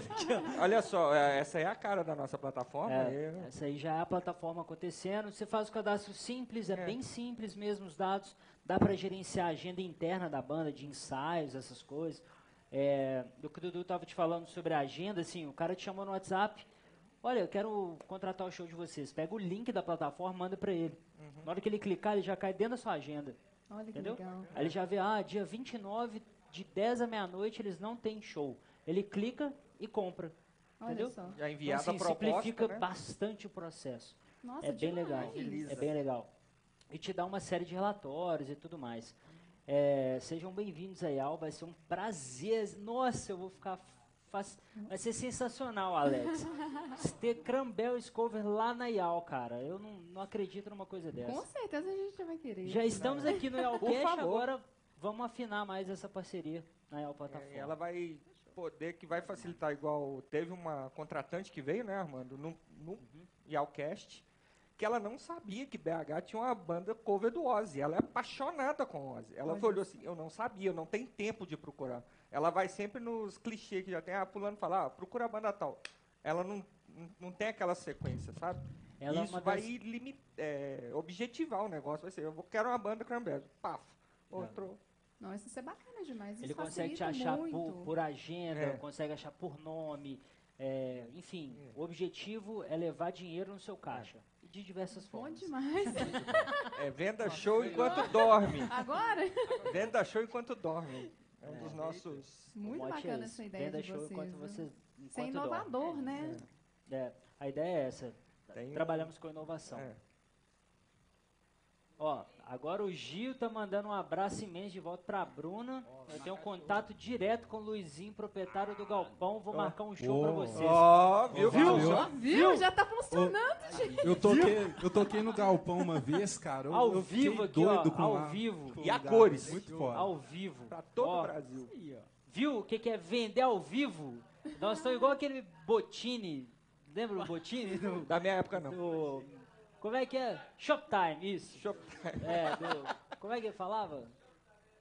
Olha só, é, essa é a cara da nossa plataforma. É, e- essa aí já é a plataforma acontecendo. Você faz o cadastro simples, é, É. bem simples mesmo os dados. Dá para gerenciar a agenda interna da banda, de ensaios, essas coisas. É, do que o Dudu estava te falando sobre a agenda, assim, o cara te chamou no WhatsApp. Olha, eu quero contratar o show de vocês. Pega o link da plataforma, manda para ele. Uhum. Na hora que ele clicar, ele já cai dentro da sua agenda. Olha que Entendeu? legal. Aí ele já vê, ah, dia 29, de 10 à meia-noite, eles não têm show. Ele clica e compra. Olha Entendeu? só. Já Então, enviado assim, a proposta, simplifica né? bastante o processo. Nossa, é bem demais. legal. Agiliza. É bem legal. E te dá uma série de relatórios e tudo mais. É, sejam bem-vindos aí, Al. Vai ser um prazer. Nossa, eu vou ficar. fac- Vai ser sensacional, Alex. (laughs) Ter Crambel Scover lá na IAL, cara. Eu não, não acredito numa coisa dessa. Com certeza a gente já vai querer. Já estamos aqui no (laughs) IALcast, agora vamos afinar mais essa parceria na IAL É, Plataforma. e ela vai poder, que vai facilitar, igual teve uma contratante que veio, né, Armando, no, no Yalcast, que ela não sabia que BH tinha uma banda cover do Ozzy. Ela é apaixonada com o Ozzy. Ela Olha falou assim, eu não sabia, eu não tenho tempo de procurar. Ela vai sempre nos clichês que já tem, ah, pulando falar, ah, procura a banda tal. Ela não, não, não tem aquela sequência, sabe? Ela é Isso uma vai das- é, objetivar o negócio. Vai ser, eu vou- quero uma banda Cranberry. Paf. Outro. Nossa, isso é bacana demais. Isso Ele consegue te achar por, por agenda, É. consegue achar por nome. é, enfim, o objetivo é levar dinheiro no seu caixa. De diversas Bom formas. demais. É, venda show enquanto dorme. Agora, Venda show enquanto dorme. É um dos nossos. O muito é bacana esse, essa ideia venda de show vocês. enquanto viu? você Isso é enquanto dorme. inovador, né? É, a ideia é essa. Tem- Trabalhamos com inovação. É. Ó, agora o Gil tá mandando um abraço imenso de volta pra Bruna. Eu tenho um contato direto com o Luizinho, proprietário do Galpão. Vou marcar um show pra vocês. Ó, viu? Viu? Viu? Já tá funcionando, gente. Eu toquei, eu toquei no galpão uma vez, cara. Eu, Ao eu vivo aqui, ó, doido com ao lá, vivo. com E a lugar. cores. Muito foda. Ao vivo. Pra todo Ó, o Brasil. Viu o que, que é vender ao vivo? Nós estamos igual aquele Botini. Lembra o (laughs) Botini? Da minha época, não. do- como é que é? Shoptime, isso. Eu- É, do, como é que ele falava?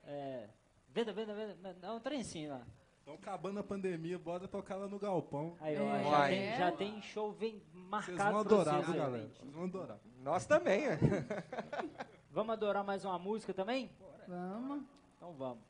É, venda, venda, venda. Não, um trem assim lá. Então, acabando a pandemia, bora tocar lá no galpão. Aí, ó, É. já, tem, já tem show vem Vocês marcado vão pra adorar, vocês viu, aí. galera? Vocês vão adorar. Nós também, né? Vamos adorar mais uma música também? Vamos. Então vamos.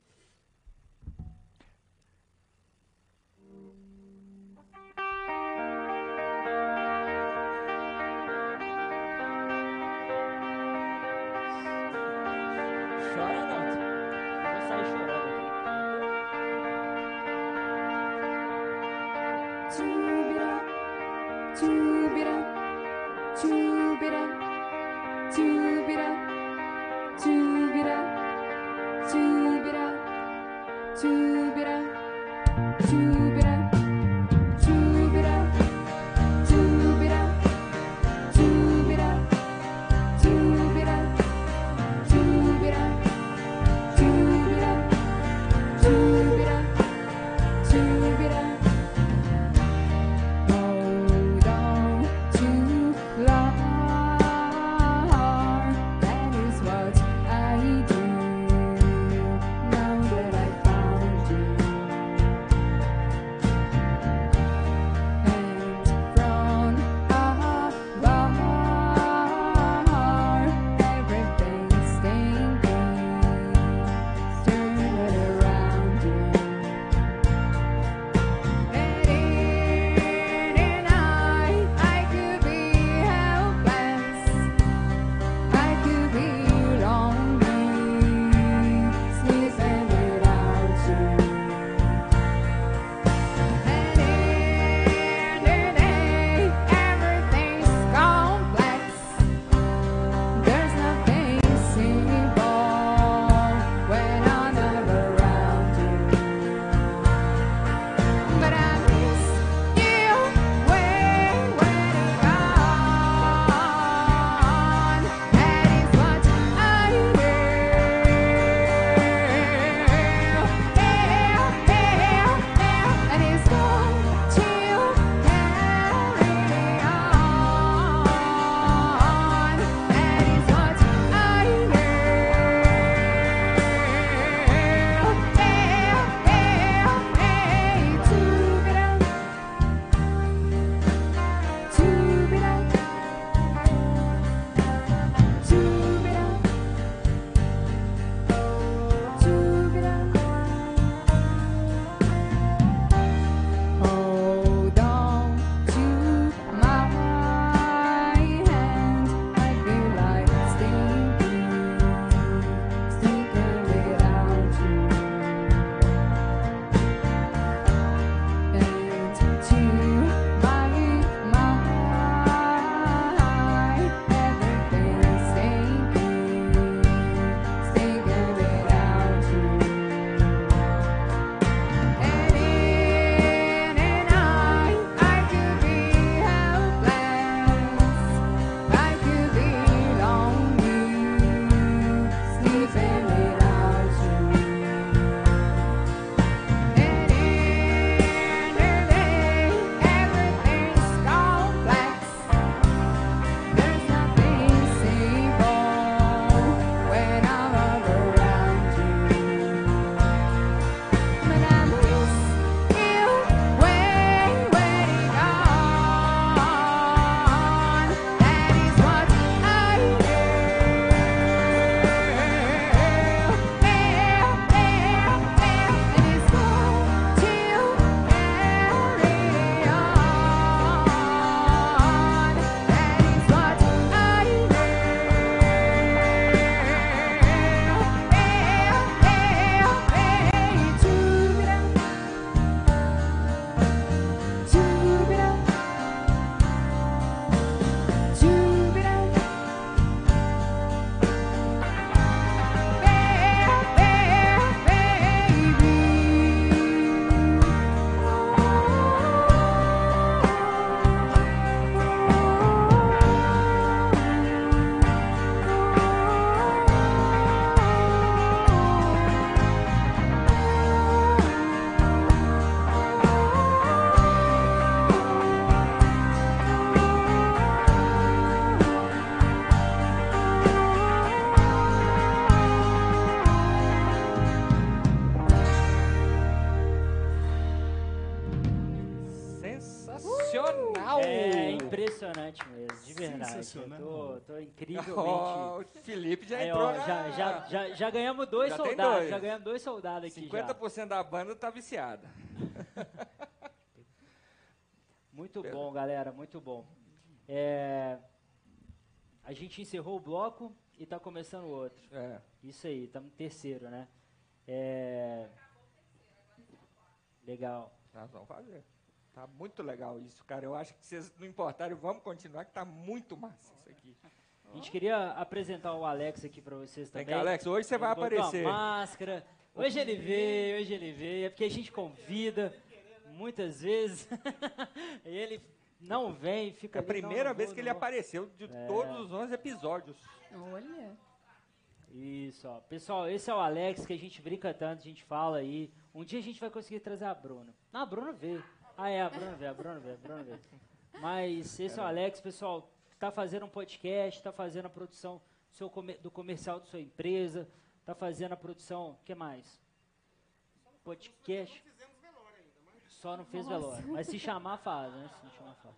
Eu Sensacional. tô, tô incrivelmente. (laughs) O Felipe já Aí, entrou ó, na... já, já, já, já ganhamos dois Já tem soldados. dois. Já ganhamos dois soldados aqui. já. 50% da banda tá viciada. (laughs) Muito bom, galera, muito bom. É, a gente encerrou o bloco e tá começando o outro. É. Isso aí, estamos no terceiro, né? É, Legal. Nós vamos fazer. Tá muito legal isso, cara. Eu acho que vocês não importarem, vamos continuar, que tá muito massa isso aqui. A gente queria apresentar o Alex aqui para vocês Vem também. cá, Alex, hoje você Ele vai aparecer. A máscara. Hoje ele veio, hoje ele veio. É porque a gente convida muitas vezes. (laughs) e ele não vem, fica É a ali, não, primeira não vez vou, que não ele vou. apareceu de É. todos os 11 episódios. Olha. Isso, ó. Pessoal, esse é o Alex que a gente brinca tanto, a gente fala aí. Um dia a gente vai conseguir trazer a Bruna. Não, a Bruna veio. Ah, é, a Bruna a Bruna a Bruna. Mas esse é o Alex, pessoal, tá fazendo um podcast, tá fazendo a produção do, seu do comercial da sua empresa, tá fazendo a produção, o que mais? Podcast. Só não fez velório. Mas se chamar, faz, né? Se não chamar, faz.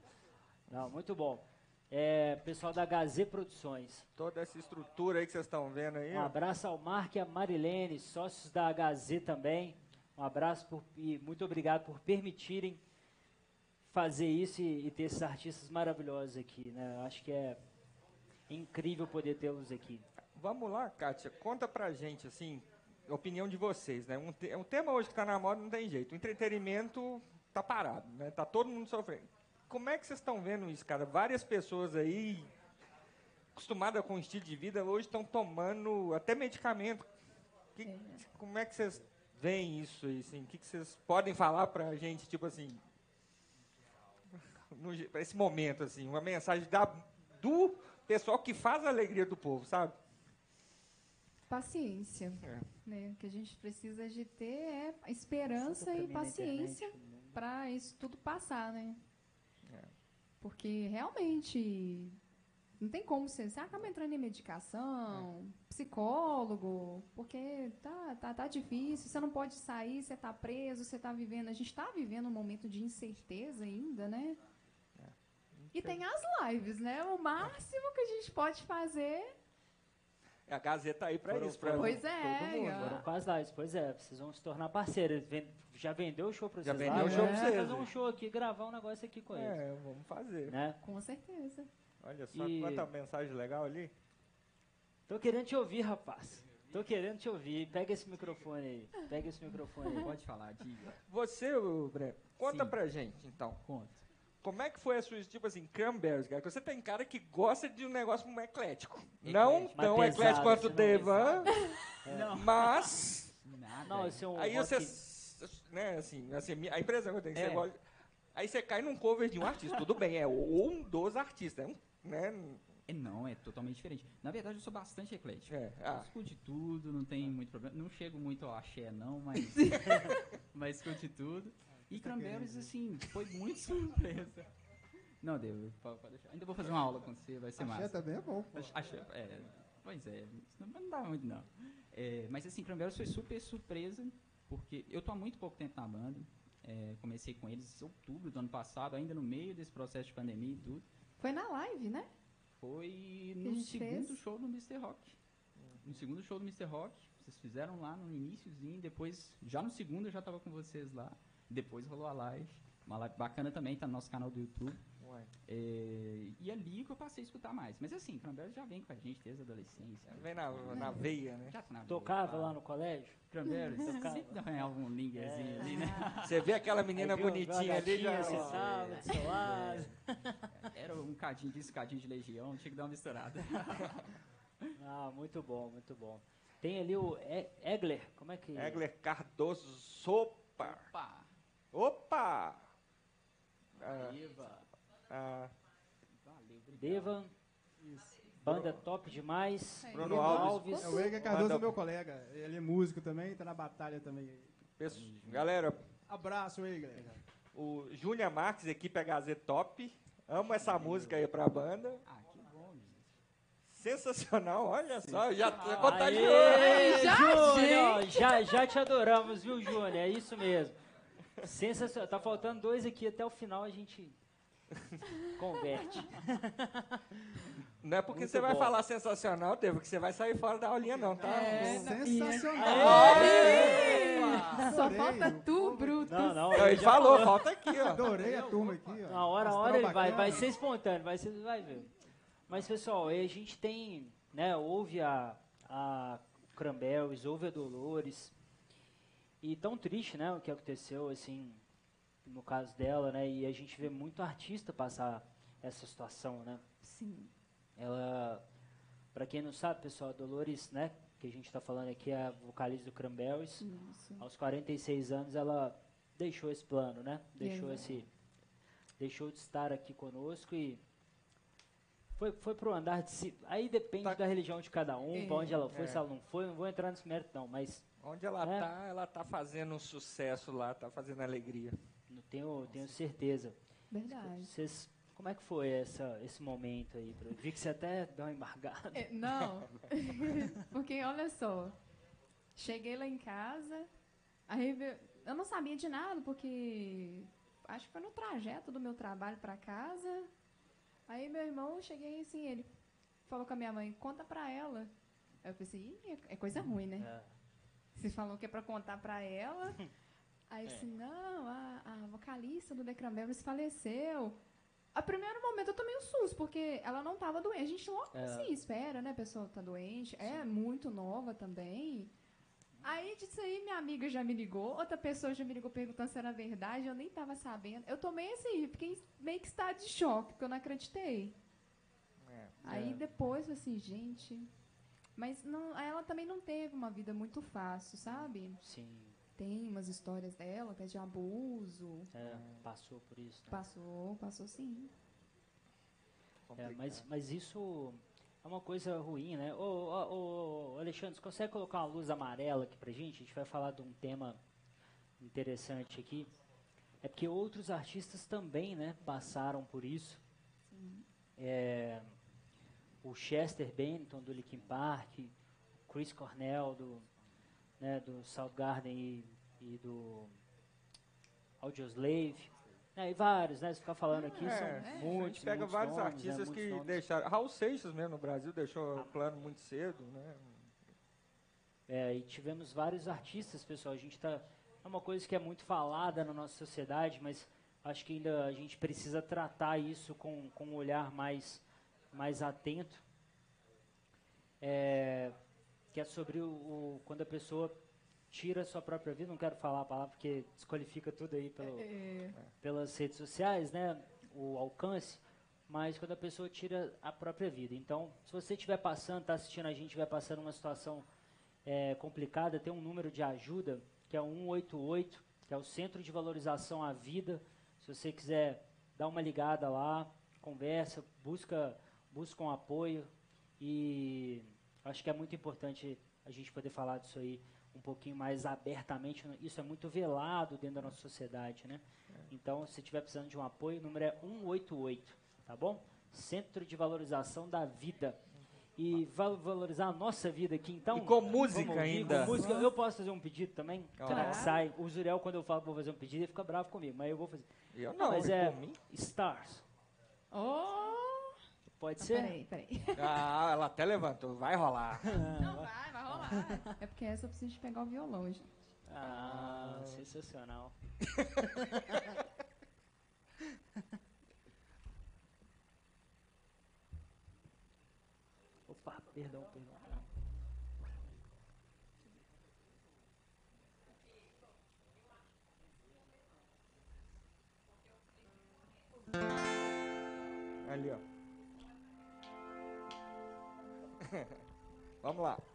Não, muito bom. É, pessoal da Gazê Produções. Toda essa estrutura aí que vocês estão vendo aí. Um abraço ao Mark e a Marilene, sócios da HZ também. Um abraço por- e muito obrigado por permitirem fazer isso e, e ter esses artistas maravilhosos aqui. Né? Acho que é incrível poder tê-los aqui. Vamos lá, Kátia, conta pra gente, assim, a opinião de vocês, né? Um, te- é um tema hoje que tá na moda, não tem jeito. O entretenimento tá parado, né? Tá todo mundo sofrendo. Como é que vocês estão vendo isso, cara? Várias pessoas aí, acostumadas com o estilo de vida, hoje estão tomando até medicamento. Que- Como é que vocês veem isso assim? O que, que vocês podem falar pra gente, tipo assim, pra esse momento, assim, uma mensagem da, do pessoal que faz a alegria do povo, sabe? Paciência. É. Né? O que a gente precisa de ter é esperança e paciência para isso tudo passar, né? É. Porque realmente não tem como você, você acaba entrando em medicação, psicólogo, porque tá, tá, tá difícil, você não pode sair, você tá preso, você tá vivendo, a gente tá vivendo um momento de incerteza ainda, né? E tem as lives, né? O máximo que a gente pode fazer A Gazeta aí pra Foram- isso, pra foram- Pois é, todo mundo. Foram com as lives, pois é, vocês vão se tornar parceiros. Já vendeu o show pra Já vocês vendeu lá? o show pra Vamos vocês, fazer um show aqui, gravar um negócio aqui com eles. É, vamos fazer. Né? Com certeza. Olha só E- quanta mensagem legal ali. Tô querendo te ouvir, rapaz. Tô querendo te ouvir. Pega esse microfone aí. Pega esse microfone aí. Pode falar, diga. Você, Breno, conta Sim. pra gente, então. Conta. Como é que foi a sua, tipo assim, cranberries, cara? Porque você tem cara que gosta de um negócio eclético. Não Eclético. tão Mais eclético pesado, quanto o Devan, (laughs) Não. mas... Nada. Não, esse é um aí rock- você, né, assim, assim, a impressão que eu tenho, que É. você gosta... Aí você cai num cover de um artista, tudo bem, é um dos artistas, é um, né? É, não, é totalmente diferente. Na verdade, eu sou bastante eclético. É, Eu ah, escute tudo, não tem muito problema. Não chego muito ao axé, não, mas. (laughs) (laughs) mas escute tudo. E Cranberries, assim, foi muito (laughs) surpresa. Não, deu, pode, pode deixar. Ainda vou fazer uma aula com você, vai ser Axé massa. também é bom. pô. Axé, é, pois é, isso não, não dá muito, não. É, mas, assim, Cranberries foi super surpresa, porque eu tô há muito pouco tempo na banda. É, comecei com eles em outubro do ano passado, ainda no meio desse processo de pandemia e tudo. Foi na live, né? Foi no segundo fez? show do Mr. Rock. No segundo show do Mr. Rock, vocês fizeram lá no iníciozinho, depois, já no segundo eu já tava com vocês lá. Depois rolou a live. Uma live bacana também, tá no nosso canal do YouTube. É, e ali que eu passei a escutar mais. Mas assim, Cranberries já vem com a gente desde a adolescência. vem na, na veia, né? Já tá na Tocava claro. lá no colégio? Tocava. (laughs) sempre arranhava um lingerzinho ali, né? (laughs) Você vê aquela menina Aí bonitinha ali, já... tava do seu lado. (laughs) Era um cadinho disso, cadinho de legião, tinha que dar uma misturada. Ah, muito bom, muito bom. Tem ali o Egler, como é que... Egler Cardoso Sopa. Opa! Opa! Ah, Viva! ah, Valeu, obrigado. Devan, banda top demais. Aí. Bruno Alves. É, o Edgar Cardoso Manda- é meu colega. Ele é músico também, tá na batalha também. pesso- Galera, Abraço, Edgar. o Júnior Marques, equipe HZ Top. Amo essa música aí pra banda. Ah, que bom, gente. Sensacional, olha só, já já contagiou. Aê, Já, Júnior, já, já te adoramos, viu, Júnior? É isso mesmo. Sensacional. Tá faltando dois aqui até o final, a gente (laughs) Converte. Não é porque Muito você vai bom. falar sensacional, Devo, que você vai sair fora da aulinha, não, tá? É, não- Sensacional. Só Adorei, falta tu, Brutus. Não, não. Ele já falou, falta aqui, ó. Adorei a turma aqui, ó. Na hora, a Astral hora ele vai, bacana. vai ser espontâneo, vai ser, vai ver. Mas pessoal, a gente tem, né, houve a, a Cranberries, houve a Dolores, e tão triste, né, o que aconteceu, assim, no caso dela, né, e a gente vê muito artista passar essa situação, né. Sim. Ela, pra quem não sabe, pessoal, a Dolores, né, que a gente tá falando aqui é a vocalista do Cranberries, Isso. aos 46 anos ela deixou esse plano, né? Deixou Exato. esse deixou de estar aqui conosco e foi foi pro andar de si. Aí depende Tá- da religião de cada um, É. pra onde ela foi, É. se ela não foi, não vou entrar nesse mérito não, mas Onde ela É. tá, ela tá fazendo um sucesso lá, tá fazendo alegria. não tenho tenho certeza. Verdade. Vocês como é que foi essa, esse momento aí? Bru? Vi que você até deu uma embargada. É, não, (laughs) porque olha só, cheguei lá em casa, aí eu não sabia de nada, porque acho que foi no trajeto do meu trabalho para casa. Aí meu irmão, cheguei assim, ele falou com a minha mãe, conta pra ela. Aí eu pensei, é- é coisa ruim, né? É. Você falou que é pra contar pra ela. (laughs) Aí eu disse, não, a, a vocalista do The Cranberries faleceu. A primeiro momento eu tomei um susto, porque ela não tava doente. A gente logo É. assim, espera, né? A pessoa tá doente. É muito nova também. Aí disso aí, minha amiga já me ligou, outra pessoa já me ligou perguntando se era verdade, eu nem tava sabendo. Eu tomei assim, fiquei meio que estado de choque, porque eu não acreditei. É. Aí depois, assim, gente. Mas não, ela também não teve uma vida muito fácil, sabe? Sim, Tem umas histórias dela, até de abuso. é, passou por isso. Né? Passou, passou sim. É, mas, mas isso é uma coisa ruim, né? Ô, ô, ô, Alexandre, você consegue colocar uma luz amarela aqui pra gente? A gente vai falar de um tema interessante aqui. É porque outros artistas também, né, passaram por isso. É, o Chester Bennington, do Linkin Park, o Chris Cornell, do, né, do Soundgarden e, e do Audioslave. né, e vários, né? Se ficar falando aqui, É, são a muitos, gente pega vários nomes, né, artistas muitos que nomes. deixaram. Raul Seixas mesmo no Brasil deixou o plano muito cedo, né? É, e tivemos vários artistas, pessoal. A gente tá. É uma coisa que é muito falada na nossa sociedade, mas acho que ainda a gente precisa tratar isso com, com um olhar mais, mais atento. É, que é sobre o, o- quando a pessoa tira a sua própria vida. Não quero falar a palavra porque desqualifica tudo aí pelo, pelas redes sociais, né? O alcance. Mas quando a pessoa tira a própria vida. Então, se você estiver passando, está assistindo a gente, estiver passando uma situação é, complicada, tem um número de ajuda, que é o 188, que é o Centro de Valorização à Vida. Se você quiser dar uma ligada lá, conversa, busca, busca um apoio. E acho que é muito importante a gente poder falar disso aí um pouquinho mais abertamente. Isso é muito velado dentro da nossa sociedade, né? Então, se estiver precisando de um apoio, o número é 188, tá bom? Centro de Valorização da Vida. E val- valorizar a nossa vida aqui, então. E com música ouvir, ainda. Com música. Eu posso fazer um pedido também? Claro. Sai? O Zuriel, quando eu falo que vou fazer um pedido, ele fica bravo comigo, mas eu vou fazer. Eu não, mas é? Stars. Oh! Pode Ah, ser? peraí, peraí. Ah, ela até levantou, vai rolar. Não, vai, vai rolar. É porque essa eu preciso de pegar o violão, gente. Ah, sensacional. (laughs) Opa, perdão, perdão. Ali, ó. (laughs) Vamos lá.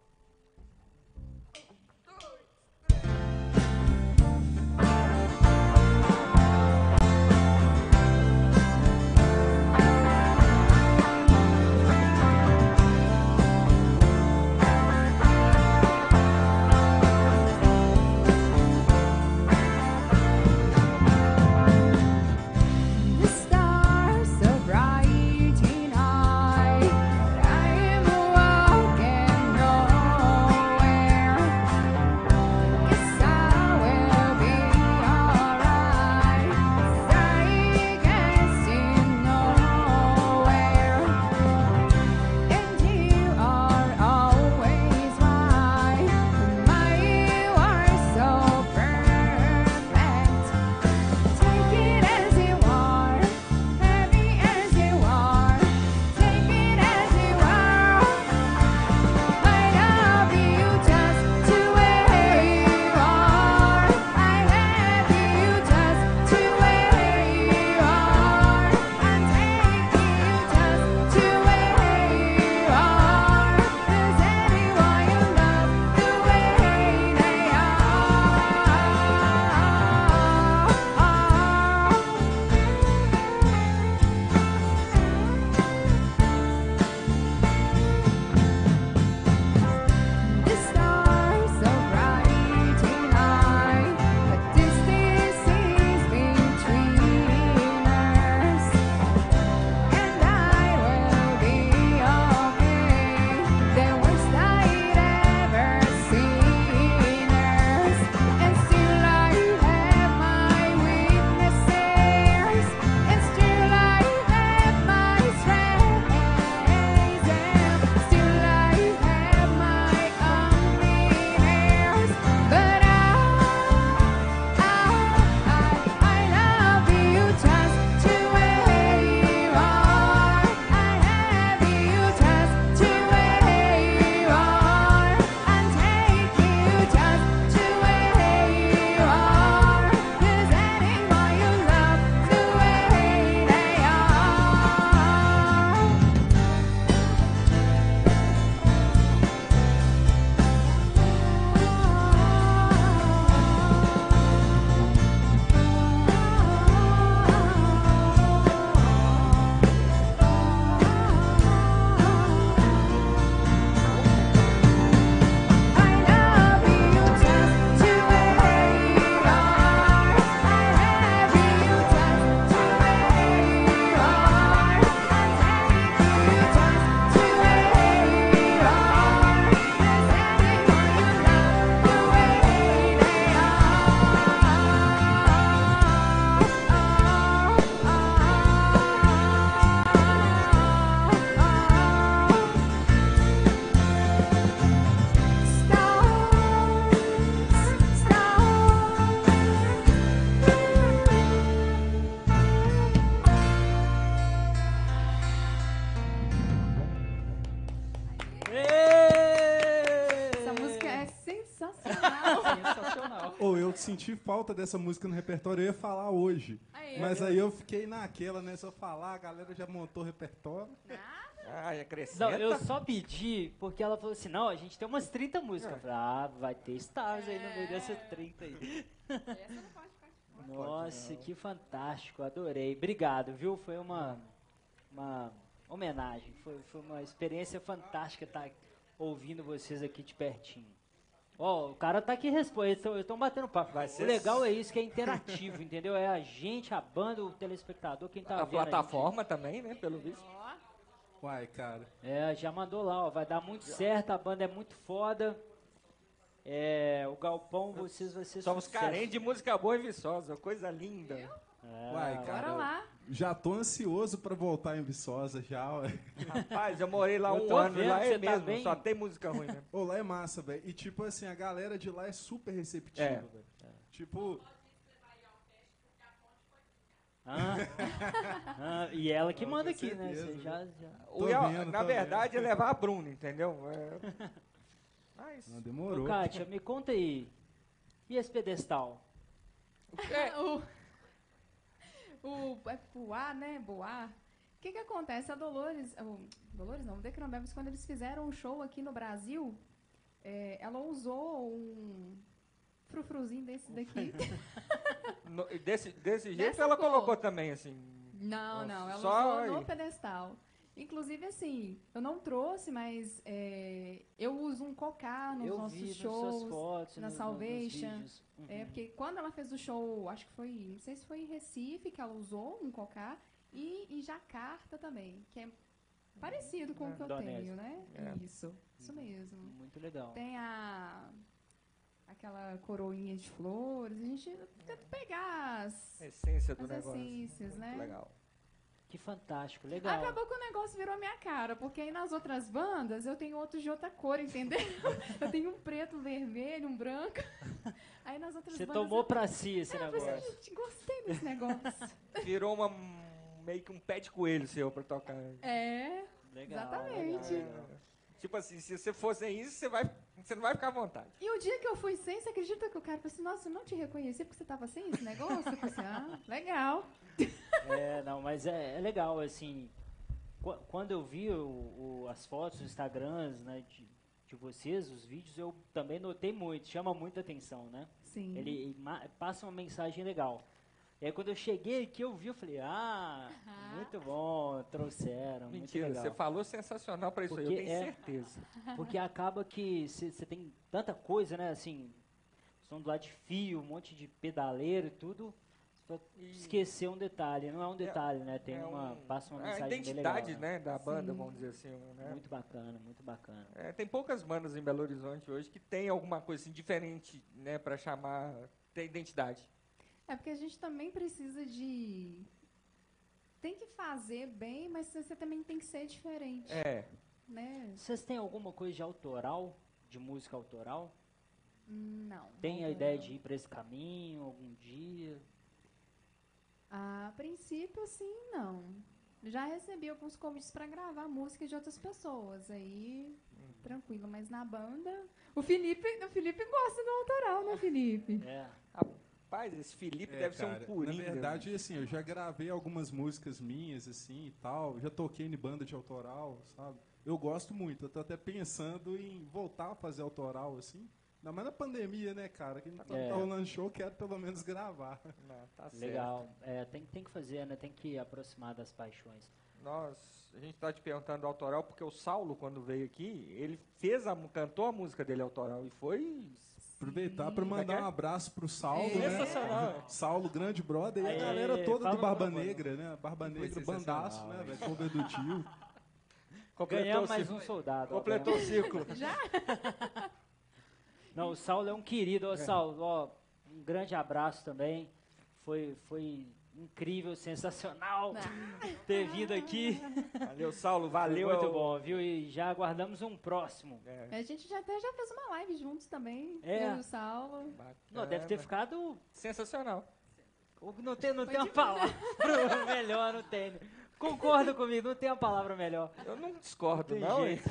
Senti falta dessa música no repertório, eu ia falar hoje. Aí, Mas aí eu fiquei naquela, né? Eu falar, a galera já montou o repertório. Ai, acrescenta. Não, eu só pedi porque ela falou assim, não, a gente tem umas 30 músicas. Eu falei, ah, vai ter stars aí no meio dessas 30 aí. essa não pode ficar de fora. Nossa, que fantástico, adorei. Obrigado, viu? Foi uma, uma homenagem, foi, foi uma experiência fantástica estar ouvindo vocês aqui de pertinho. Ó, o cara tá aqui respondendo, estão batendo papo. Vai o ser legal é isso, que é interativo, (laughs) entendeu? É a gente, a banda, o telespectador, quem tá A vendo. gente. plataforma também, né? Pelo visto. Uai, cara. É, já mandou lá, ó, vai dar muito certo, a banda é muito foda. É, o Galpão, vocês ser Somos sucesso. carentes de música boa e viçosa. Coisa linda. É, Uai, cara. bora lá. Já tô ansioso pra voltar em Viçosa já, ué. Rapaz, eu morei lá Eu um ano, vendo lá é tá mesmo. bem- Só tem música ruim, né? (laughs) Ô, lá é massa, velho. E tipo assim, a galera de lá é super receptiva, É. velho. Tipo, Ah, (laughs) ah, e ela que manda aqui, né? Você já, já... O Iau- vendo, na verdade, é levar a Bruna, entendeu? É... (laughs) Mas, não Ô, demorou. Kátia, me conta aí. E esse pedestal? é, o, o é Puá, né? Boá. O que que acontece? A Dolores, o, Dolores não, o Decrombebs, quando eles fizeram um show aqui no Brasil, é, ela usou um frufruzinho desse daqui. (laughs) no- desse, desse jeito Dessa ela cor. colocou também, assim. Não, não, ela Só usou no pedestal. Inclusive, assim, eu não trouxe, mas é, eu uso um cocar nos eu nossos vi nas shows. suas fotos, na no- Salvation. Uhum. É, porque quando ela fez o show, acho que foi, não sei se foi em Recife que ela usou um cocar, e em Jacarta também, que é parecido com o que eu Indonésia. tenho, né? É. Isso, isso mesmo. Muito legal. Tem a aquela coroinha de flores, a gente tenta pegar as, A essência do as negócio. essências, Muito né? Legal. Que fantástico, legal. Acabou que o negócio virou minha cara, porque aí nas outras bandas eu tenho outros de outra cor, entendeu? (laughs) eu tenho um preto, um vermelho, um branco. (laughs) Aí nas outras Você bandas. tomou eu... pra si esse É, eu negócio. gente, gostei desse negócio. (laughs) Virou uma, meio que um pé de coelho seu pra tocar. é, Legal, exatamente. legal. Tipo assim, se você fosse isso, você, vai, você não vai ficar à vontade. E o dia que eu fui sem, você acredita que o cara falou assim, nossa, eu não te reconheci porque você tava sem esse negócio? Eu falei assim, ah, legal. É, não, mas é, é legal, assim, qu- quando eu vi o, o- as fotos, os Instagrams, né, de, de vocês, os vídeos, eu também notei muito, chama muita atenção, né? Sim. Ele ma- passa uma mensagem legal. E aí quando eu cheguei aqui, eu vi, eu falei, ah, muito bom, trouxeram, Mentira, muito você falou sensacional pra isso aí, eu Porque tenho é- certeza. Porque acaba que você tem tanta coisa, né, assim, som do lado de fio, um monte de pedaleiro e tudo, E- esquecer um detalhe, não é um detalhe, né, tem É uma, um- passa uma é a mensagem bem identidade legal, né? né, da banda, Sim. vamos dizer assim. Né? Muito bacana, muito bacana. É, tem poucas bandas em Belo Horizonte hoje que tem alguma coisa assim, diferente né, para chamar, ter identidade. É porque a gente também precisa de... Tem que fazer bem, mas você também tem que ser diferente, É, né? Vocês têm alguma coisa de autoral, de música autoral? Não. Tem a não- ideia de ir para esse caminho algum dia? A princípio, assim, não. Já recebi alguns convites para gravar música de outras pessoas, aí tranquilo. Mas na banda, o Felipe, o Felipe gosta do autoral, né, Felipe? (laughs) É. rapaz, esse Felipe É, deve cara, ser um coringa. Na verdade, assim, eu já gravei algumas músicas minhas, assim, e tal. Já toquei em banda de autoral, sabe? Eu gosto muito. Eu tô até pensando em voltar a fazer autoral, assim. Ainda mais na pandemia, né, cara? Que não tá, É. tá rolando show, quero pelo menos gravar. Não, tá certo. Legal. É, tem, tem que fazer, né? Tem que aproximar das paixões. Nós, a gente está te perguntando do autoral porque o Saulo, quando veio aqui, ele fez a, cantou a música dele autoral e foi Aproveitar para mandar é um é? abraço pro Saulo, né? sensacional. Saulo, grande brother, e a galera toda fala do Barba. Negra, né? Barba Negra, bandaço, né, velho? Cover do tio. Completou, Ganhamos mais ciclo. um soldado. completou o ciclo. (laughs) Não, o Saulo é um querido. Ó, Saulo, ó, um grande abraço também. Foi, foi incrível, sensacional (laughs) ter vindo aqui. Valeu, Saulo, Foi valeu. muito é o- bom, viu? E já aguardamos um próximo. É, A gente já até já fez uma live juntos também, É. eu e o Saulo. Não, deve ter ficado. Sensacional. Não tem, não Foi tem uma palavra (laughs) melhor, não tem. Concorda comigo, não tem uma palavra melhor. Eu não discordo, Tem não. jeito.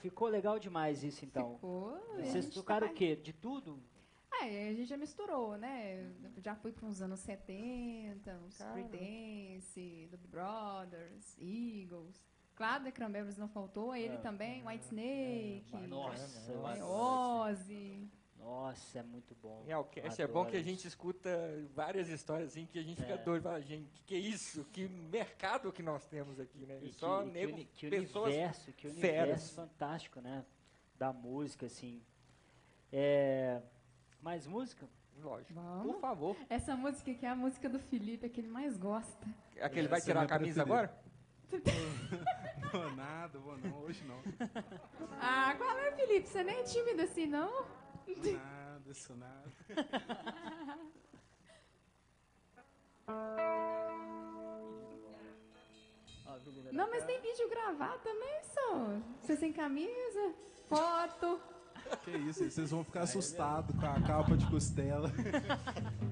Ficou legal demais isso então. Ficou. Vocês tocaram tá- o quê? De tudo? Ah, É, a gente já misturou, né? Já fui para uns anos 70, uns Cara. Creedence, Doobie Brothers, Eagles. Claro, The Cranberries não faltou, ele É. também, White Snake, Nossa, eu é, adoro Ozzy. Nossa, é muito bom. Em Alcast é bom que a gente escuta várias histórias assim que a gente fica É. doido. Fala, gente, que, que é isso? Que mercado que nós temos aqui, né? E E só que, que nego, que pessoas universo, que feras. universo fantástico, né? Da música, assim. É, mais música? Lógico. Vamos. Por favor. Essa música aqui é a música do Felipe, é que ele mais gosta. Aquele vai Essa tirar é a camisa preferida. agora? (laughs) Vou nada, vou não, hoje não. Ah, qual é, Felipe? Você nem é tímido assim, não? Nada, isso nada. Não, mas tem vídeo gravado também, só. Você sem camisa, foto. Que isso, vocês vão ficar assustados com a capa de costela. (laughs) (laughs)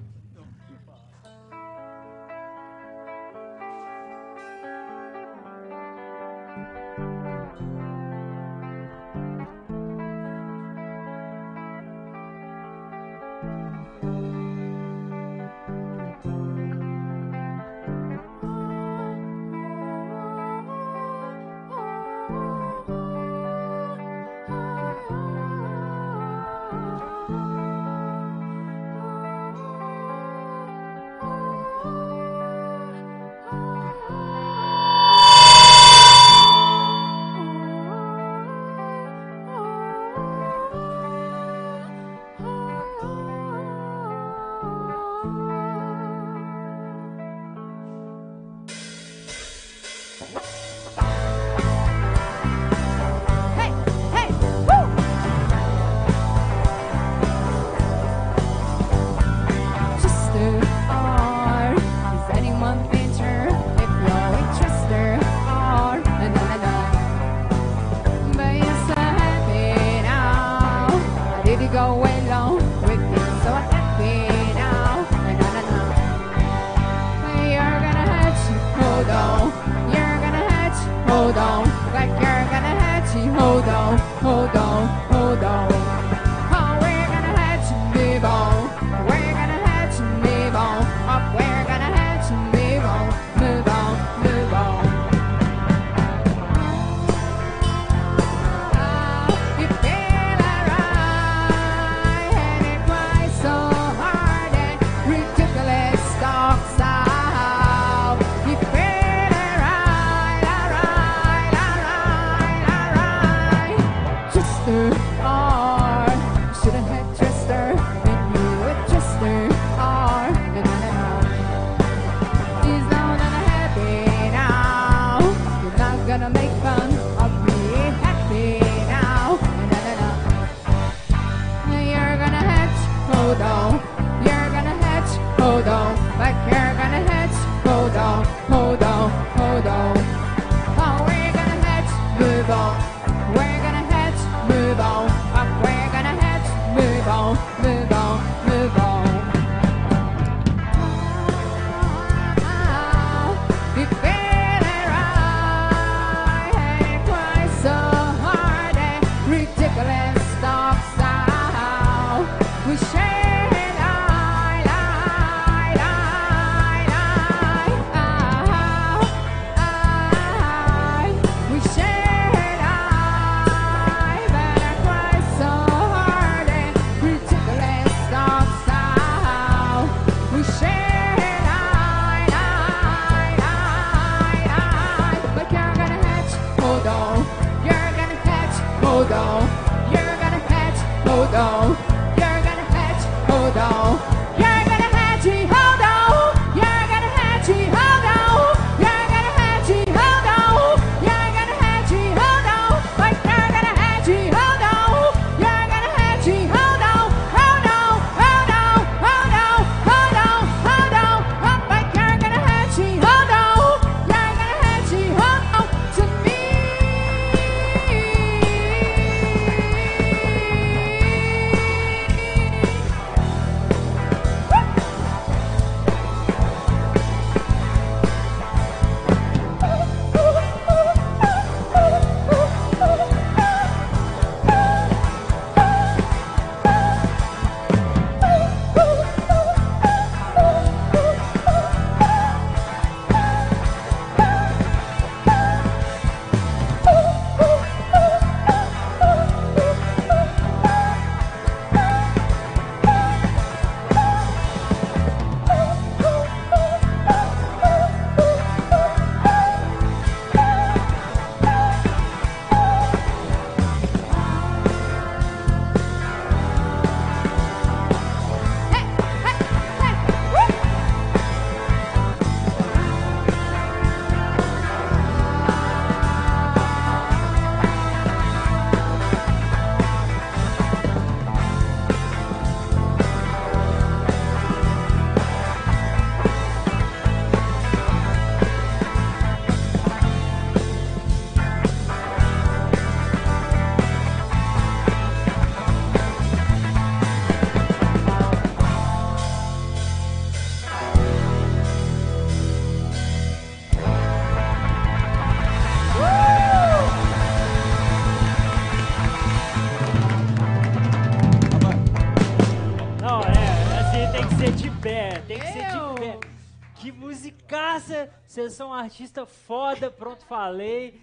artista foda, pronto, falei.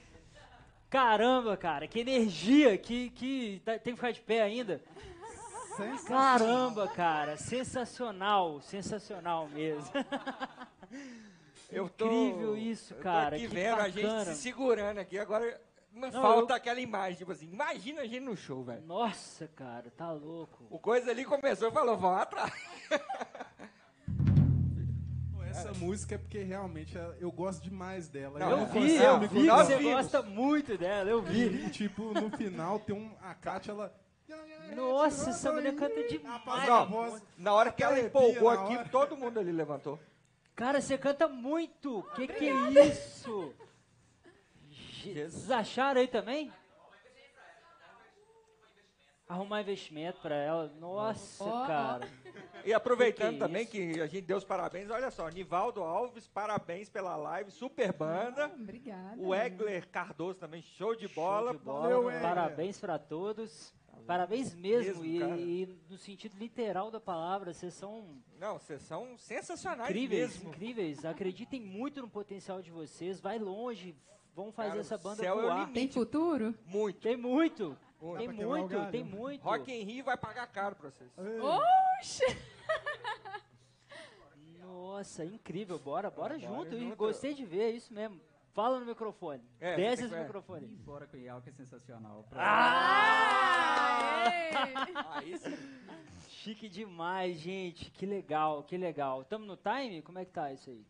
Caramba, cara, que energia, que, que tá- tem que ficar de pé ainda. Sensacional. Caramba, cara, sensacional, sensacional mesmo. Eu tô- Incrível isso, eu tô cara, aqui que vendo a gente bacana. se segurando aqui. Agora não, Não, falta eu- aquela imagem, tipo assim, imagina a gente no show, velho. Nossa, cara, tá louco. O coisa ali começou e falou, vão atrás. (laughs) Essa música é porque realmente eu gosto demais dela. Não, Eu é, vi, é, eu vi que você gosta muito dela, eu vi. E, tipo, no final tem um. A Kátia, ela. Nossa, essa mulher canta demais. Não. Na hora que ela Arrepia empolgou aqui, todo mundo ali levantou. Cara, você canta muito. Que que é isso? Vocês acharam aí também? Arrumar investimento pra ela. Nossa, ó. cara. E aproveitando Que é também isso? que a gente deu os parabéns, olha só, Nivaldo Alves, parabéns pela live, super banda. Obrigada. O Egler Cardoso também, show de bola. Show de bola. Valeu. Parabéns pra todos. Parabéns mesmo. Mesmo, e, e no sentido literal da palavra, vocês são Não, vocês são sensacionais incríveis, mesmo. incríveis. Acreditem muito no potencial de vocês. Vai longe. Vão fazer Cara, essa banda céu é o voar. limite. Tem futuro? Muito. Tem muito. Tem muito, tem muito. Rock in Rio vai pagar caro pra vocês. Oxe! Nossa, incrível. Bora, bora, Bora junto. E junto. gostei de ver, é isso mesmo. Fala no microfone. É, Desce esse que- microfone. Bora com o Ial, que é sensacional. Pra- Ah! Sim. Chique demais, gente. Que legal, que legal. Tamo no time? Como é que tá isso aí?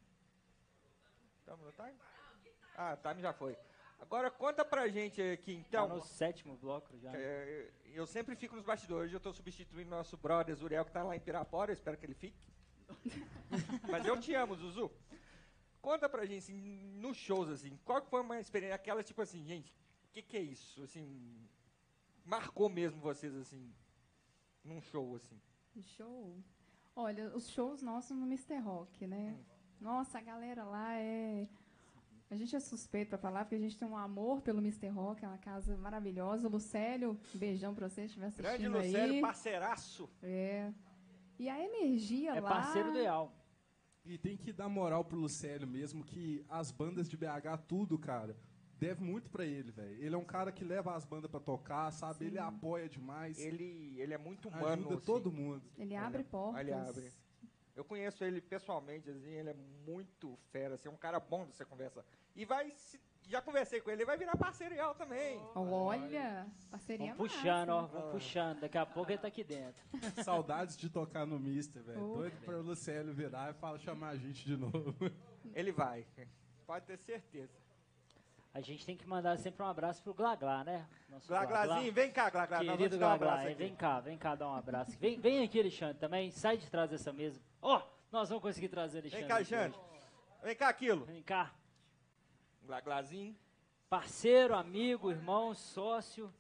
Tamo no time? Ah, o time já foi. Agora conta pra gente aqui, Tá então. no sétimo bloco já. É, eu sempre fico nos bastidores, eu tô substituindo nosso brother Zuriel, que tá lá em Pirapora, eu espero que ele fique. (laughs) Mas eu te amo, Zuzu. Conta pra gente, assim, nos shows, assim, qual foi uma experiência, aquela, tipo assim, gente, o que que é isso? Assim, marcou mesmo vocês, assim, num show, assim. Show. Olha, os shows nossos no Mr. Rock, né? Nossa, a galera lá é. A gente é suspeito pra falar, porque a gente tem um amor pelo Mr. Rock, é uma casa maravilhosa. O Lucélio, beijão pra você, se estiver Grande assistindo Lucélio, aí. parceiraço. É. E a energia É lá. parceiro do Ial. E tem que dar moral pro Lucélio mesmo, que as bandas de BH, tudo, cara, deve muito pra ele, velho. Ele é um cara que leva as bandas pra tocar, sabe? Ele apoia demais. Ele, ele é muito humano. ajuda assim. todo mundo. Ele abre portas. Ele abre. Eu conheço ele pessoalmente, assim, ele é muito fera, assim, é um cara bom de você conversar. E vai, se- já conversei com ele, ele vai virar parceiro real também. Olha, parceria Vamos puxando, ó. Vamos puxando. Daqui a pouco ele tá aqui dentro. (laughs) Saudades de tocar no Mister, velho. Oh. Doido pra o Lucélio virar e fala, chamar a gente de novo. (laughs) Ele vai, pode ter certeza. A gente tem que mandar sempre um abraço pro Glaglá, né? Nosso Glaglazinho, vem cá, Glaglá, Querido um Glaglá, hein? aqui. vem cá, vem cá dar um abraço. Vem, vem aqui, Alexandre, também. Sai de trás dessa mesa. Ó, nós vamos conseguir trazer o Alexandre. Vem cá, Alexandre. Vem cá, Aquilo. Vem cá. Glaglazinho. Parceiro, amigo, irmão, sócio.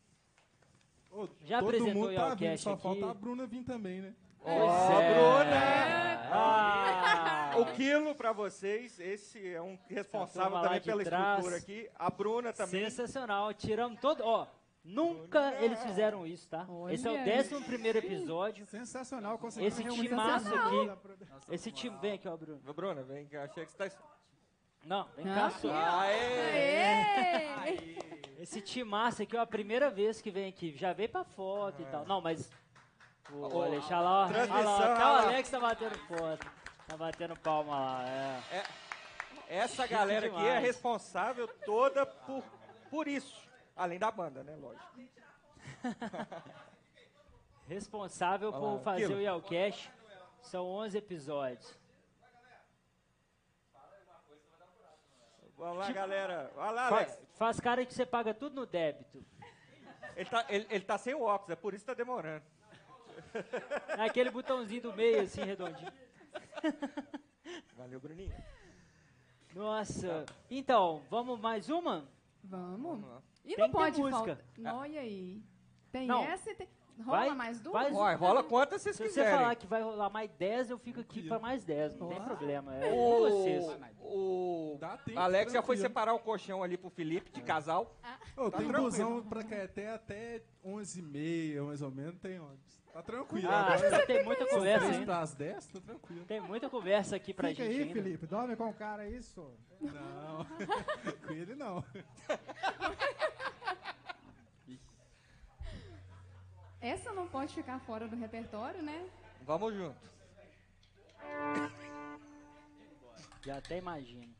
Ô, Já todo apresentou mundo o tá Yalcast vindo, só aqui. falta a Bruna vir também, né? Ó, é. Bruna! Ah, O Quilo pra vocês, esse é um responsável também pela trás. estrutura aqui. A Bruna também. sensacional. Tiramos todo. Ó, nunca eles fizeram isso, tá? Esse é o Olha. décimo primeiro episódio. Sensacional. conseguimos Esse timaço aqui. produ- Esse time. Vem aqui, ó, Bruno. Ô, Bruna, vem cá, achei que você tá... Não, vem Ah, cá, aqui, só. Aê! Aê! (laughs) Esse timaço aqui é a primeira vez que vem aqui. Já veio pra foto e tal. Não, mas. Vou Ô, deixar lá, ó. Olha lá, olha o. Alex tá batendo foto. Tá batendo palma lá, é. Essa Chique galera aqui é responsável toda por, por isso. Além da banda, né? Lógico. (laughs) Responsável Olha por lá, fazer Kilo. o Yelcast. São 11 episódios. Vamos lá, galera. Olha lá, Faz, Alex. faz cara que você paga tudo no débito. Ele tá, ele, ele tá sem o óculos, é por isso que tá demorando. É aquele botãozinho do meio, assim, redondinho. Valeu, Bruninho. Nossa. Então, vamos mais uma? Vamos. Vamos lá. E Tem não pode música. faltar. Não, e aí? Tem Não. essa e tem. Rola Vai- mais duas? vai- rola quantas vocês Se você quiserem. falar que vai rolar mais 10, eu fico aqui pra mais 10. Não tem problema. É O, vocês. o Dá tempo, Alex já foi separar o colchão ali pro Felipe de casal. Ô, Tá tem tranquilo. busão pra Caeté até 11h30, mais ou menos, tem ônibus. Tá tranquilo. Ah, Agora, tem muita conversa ainda. pras 10, tá tranquilo. Tem muita conversa aqui pra Fica gente aí, ainda. Felipe. Dorme com o cara aí, (laughs) só. Não, (laughs) com ele não. (laughs) Essa não pode ficar fora do repertório, né? Vamos junto. Já até imagino.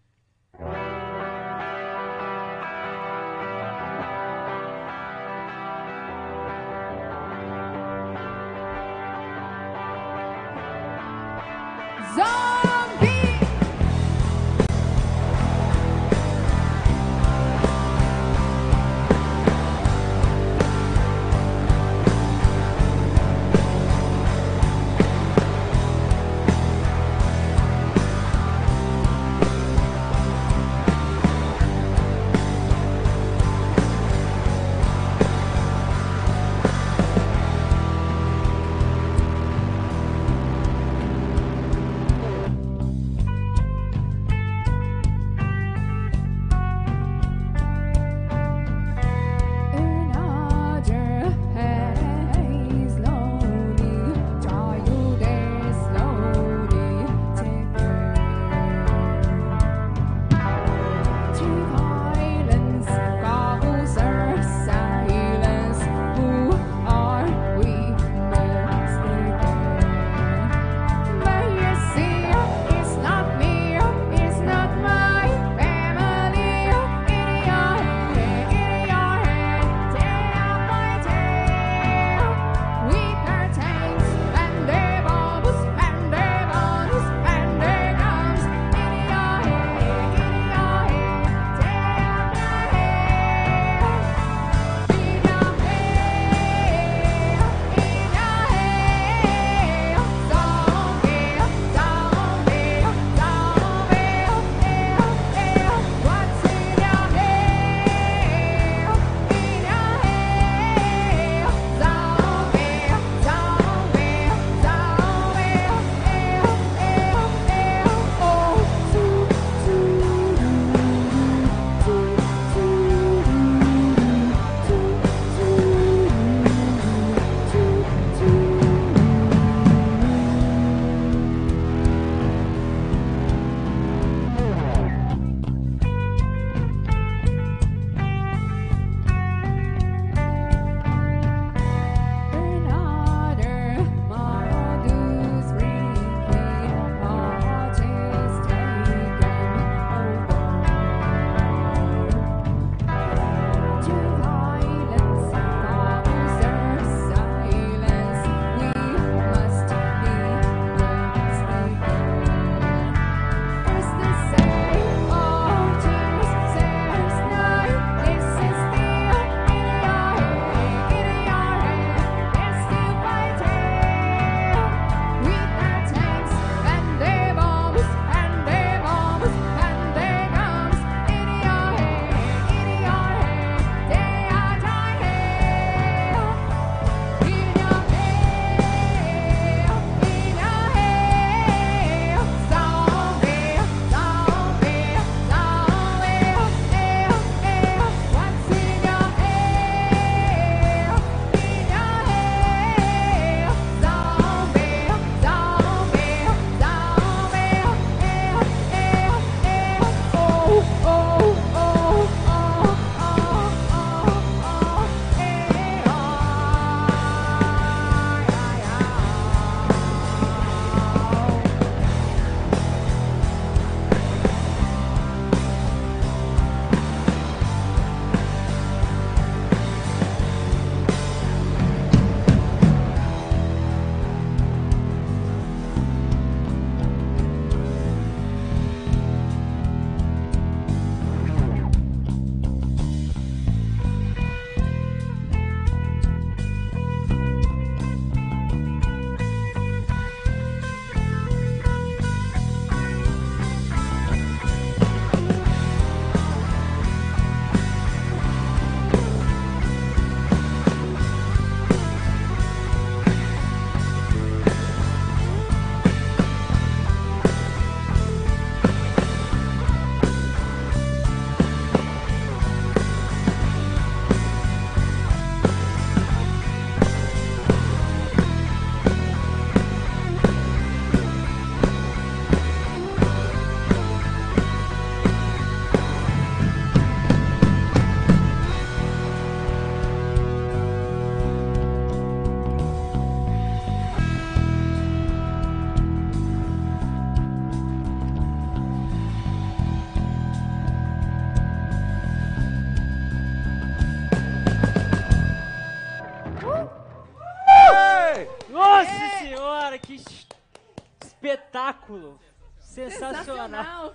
Sensacional!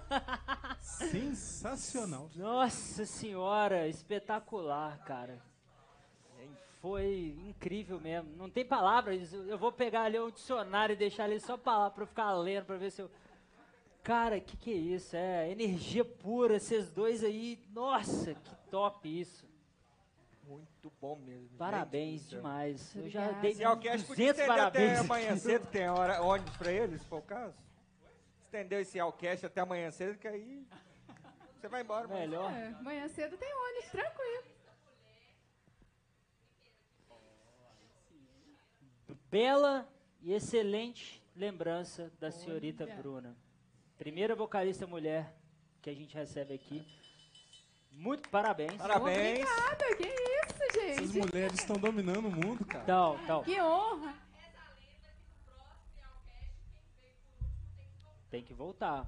Sensacional. Nossa senhora, espetacular, cara. Foi incrível mesmo. Não tem palavras. Eu vou pegar ali um dicionário e deixar ali só palavra pra eu ficar lendo, pra ver se eu. Cara, que que é isso? É energia pura, esses dois aí. Nossa, que top isso. Muito bom mesmo. gente Parabéns céu. demais. Eu já dei E podia 200 estender parabéns. até amanhã cedo, tem hora, ônibus pra eles, se for o caso. Estendeu esse Alcast até amanhã cedo, que aí você vai embora. mas- Melhor. É, amanhã cedo tem ônibus, tranquilo. Bela e excelente lembrança da senhorita Olha. Bruna. Primeira vocalista mulher que a gente recebe aqui. Muito parabéns. Parabéns. Obrigada, que isso, Essas gente. mulheres estão dominando o mundo, cara. Então, então, Que honra. Tem que voltar.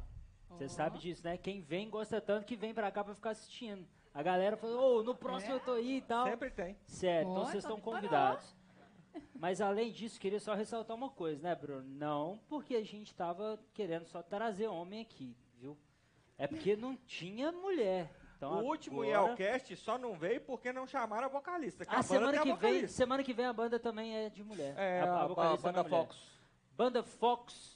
Você Ó. sabe disso, né? Quem vem gosta tanto que vem pra cá pra ficar assistindo. A galera falou, ô, no próximo É? eu tô aí e tal. Sempre tem. Certo, então vocês então estão convidados. Mas além disso, queria só ressaltar uma coisa, né, Bruno? Não porque a gente tava querendo só trazer homem aqui, viu? É porque não tinha mulher. Então o último agora... Yelcast só não veio porque não chamaram a vocalista. Que Ah, a semana tem a que vem, vocalista. semana que vem a banda também é de mulher. É, a, a, vocalista é banda mulher. Fox. Banda Fox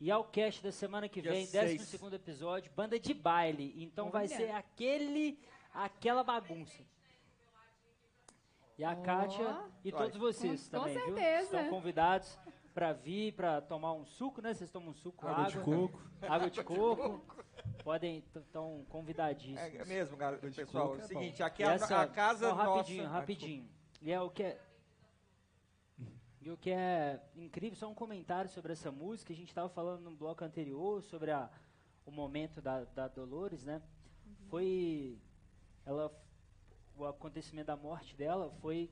e ao cast da semana que Dia vem, seis. 12 segundo episódio, banda de baile. Então vai Olha. ser aquele, aquela bagunça. E a Ó. Kátia e todos vocês Com- com também, viu? certeza. Estão convidados para vir, para tomar um suco, né? Vocês tomam um suco, Água água, de coco. água de coco. Podem, estão convidadíssimos. É mesmo, galera. Pessoal, é o é seguinte, aqui E a, essa- a casa rapidinho, nossa... Ah, rapidinho. E é o que é. E o que é incrível, só um comentário sobre essa música. A gente estava falando no bloco anterior sobre a, o momento da, da Dolores, né? Foi. Ela. O acontecimento da morte dela foi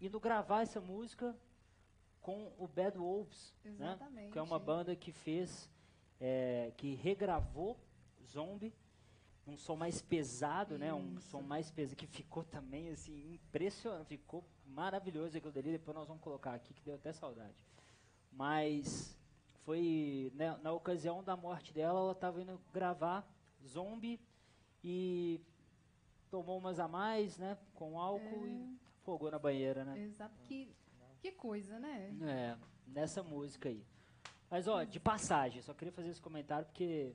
indo gravar essa música com o Bad Wolves, né? Exatamente. Que é uma banda que fez. é, que regravou Zombie um som mais pesado, né? Um Isso. som mais pesado que ficou também assim impressionante, ficou maravilhoso aquilo dali. Depois nós vamos colocar aqui que deu até saudade. Mas foi né, na ocasião da morte dela, ela estava indo gravar Zombie e tomou umas a mais, né? Com álcool e fogou na banheira, né? Exato. Que, que coisa, né? É, nessa música aí. Mas ó, de passagem, só queria fazer esse comentário porque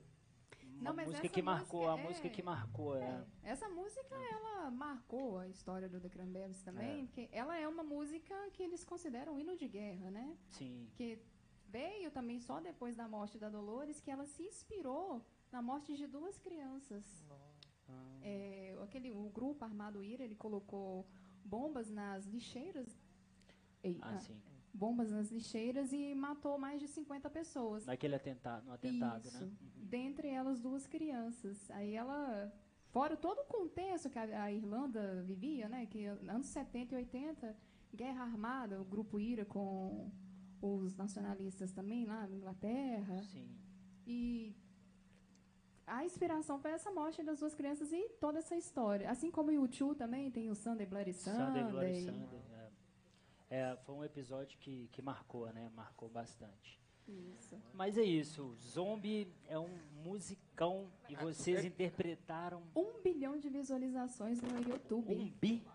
Não, mas música essa que marcou, música a é- música que marcou, né? É, essa música, ela marcou a história do The Cranberries também, porque ela é uma música que eles consideram hino de guerra, né? Sim. Que veio também só depois da morte da Dolores, que ela se inspirou na morte de duas crianças. É, aquele, o grupo armado IRA, ele colocou bombas nas lixeiras. Ei, Ah, ah, sim. bombas nas lixeiras e matou mais de 50 pessoas. Naquele atentado, no atentado, Isso. né? Uhum. Dentre elas duas crianças. Aí ela, fora todo o contexto que a, a Irlanda vivia, né, que anos 70 e 80, guerra armada, o grupo IRA com os nacionalistas também lá na Inglaterra. Sim. E a inspiração foi essa morte das duas crianças e toda essa história. Assim como o U2 também tem o Sunday Bloody Sunday. Sunday Bloody Sunday. É. É, foi um episódio que, que marcou, né? Marcou bastante. Isso. Mas é isso. Zombie é um musicão e vocês é- interpretaram Um bilhão de visualizações no YouTube. um bi.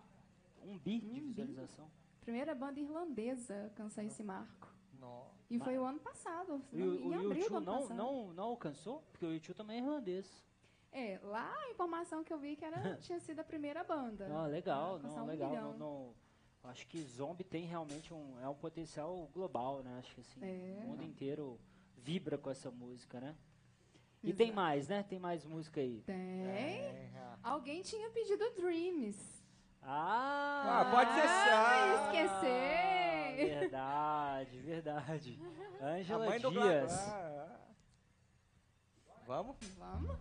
Um bi de Um bi. visualização. Primeira banda irlandesa a alcançar esse marco. Nossa. E foi o ano passado, E o, em o abril do YouTube ano não, passado. não, não alcançou? Porque o YouTube também é irlandês. É, lá a informação que eu vi que era, (laughs) tinha sido a primeira banda. Não, legal, não, um legal. Não, não- acho que Zombie tem realmente um, é um potencial global, né? Acho que assim, É. o mundo inteiro vibra com essa música, né? E tem Exato. mais, né? Tem mais música aí. Tem. É, ah. Alguém tinha pedido Dreams. Ah! Ah, pode ser Ah, esquecer. Verdade, verdade. (laughs) A Ângela Dias. Ah, ah. Vamos? Vamos?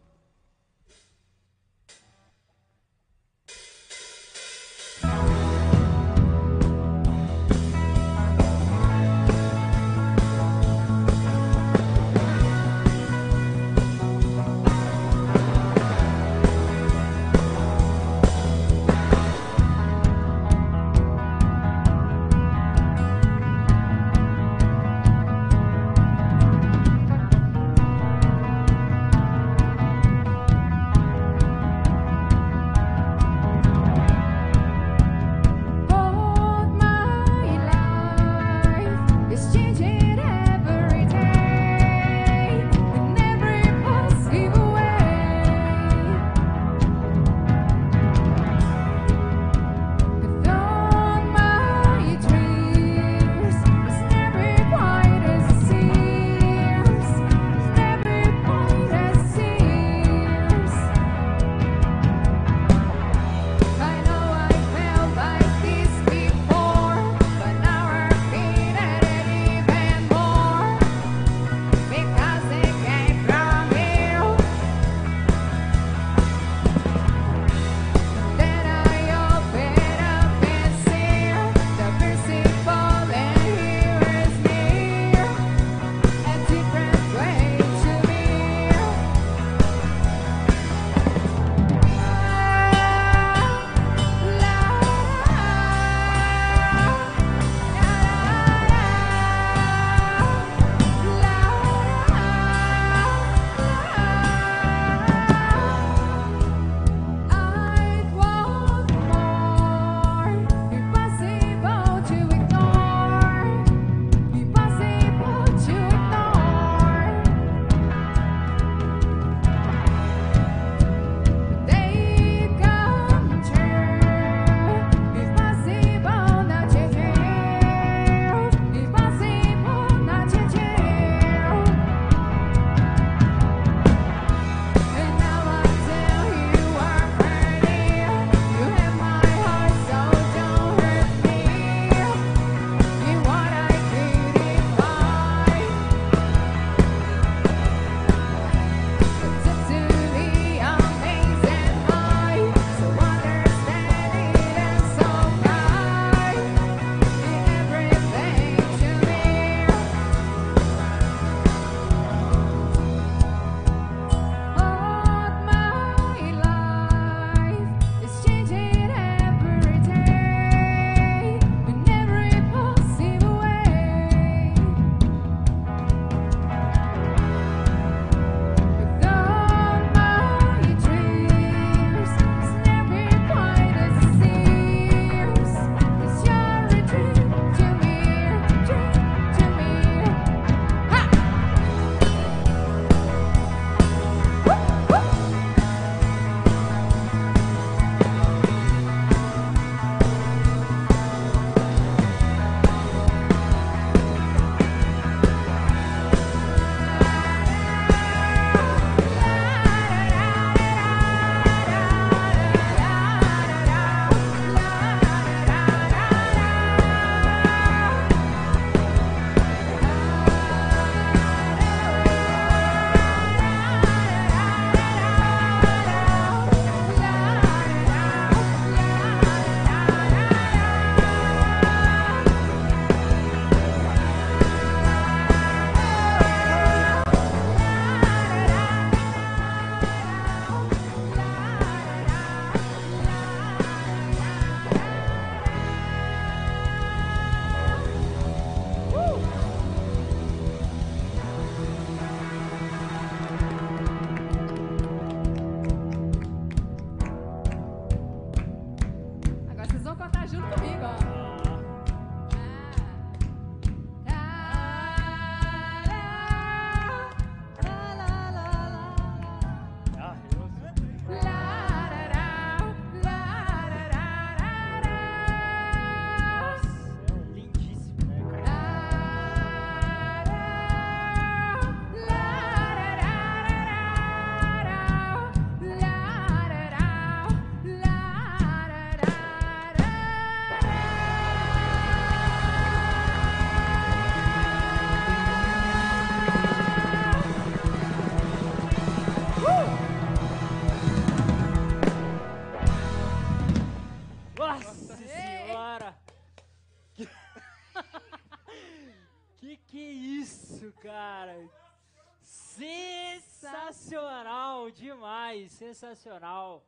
Sensacional.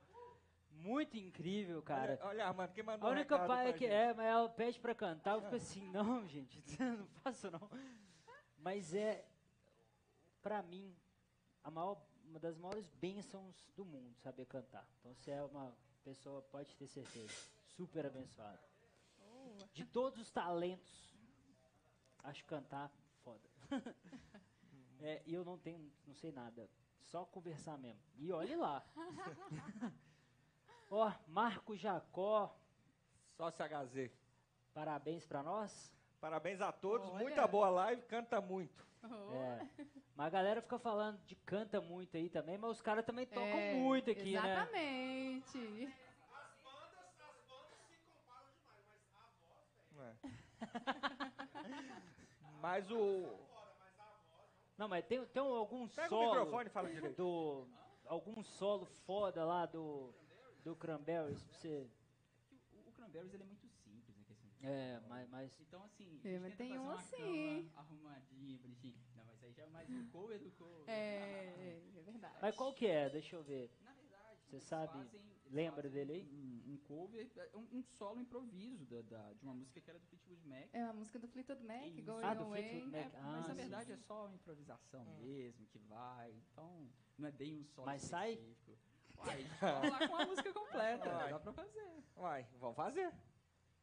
Muito incrível, cara. Olha, olha Armando, quem mandou A um única recado parte pra que gente? é, mas ela pede pra cantar, eu fico (laughs) assim, não, gente, (laughs) não faço não. Mas é, pra mim, a maior, uma das maiores bênçãos do mundo, saber cantar. Então você é uma pessoa, pode ter certeza, super abençoada. De todos os talentos, acho cantar foda. (laughs) É, e eu não tenho, não sei nada, só conversar mesmo. E olhe lá. (laughs) Ó, Marco Jacó, Sócio HZ. Parabéns pra nós. Parabéns a todos, Olha. muita boa live, canta muito. Oh. É. Mas a galera fica falando de canta muito aí também, mas os caras também tocam É, muito aqui, né? Exatamente. É. (laughs) Mas o. Não, mas tem, tem algum Pega solo o microfone e fala direito. do algum solo foda lá do do Cranberries pra você. O, o Cranberries ele é muito simples, né? questão de- É, mas, mas Então, assim, É, a gente mas tenta tem fazer um uma assim. cama arrumadinha, bonitinha. Não, mas aí já é mais um cover do cover. É, é verdade. mas qual que é? Deixa eu ver. Na verdade, Você eles sabe- fazem- lembra dele aí? Um, um cover, é, um, um solo improviso da, da- de uma música que era do Fleetwood Mac. É a música do Fleetwood Mac, Isso. Going Ah, do Away. Fleetwood Mac. É, Ah, mas na sim, verdade sim. é só uma improvisação mesmo, que vai. Então, não é bem um solo Mas sai? específico. Uai, vamos lá com a música completa, Vai. dá pra fazer. Uai, vamos fazer.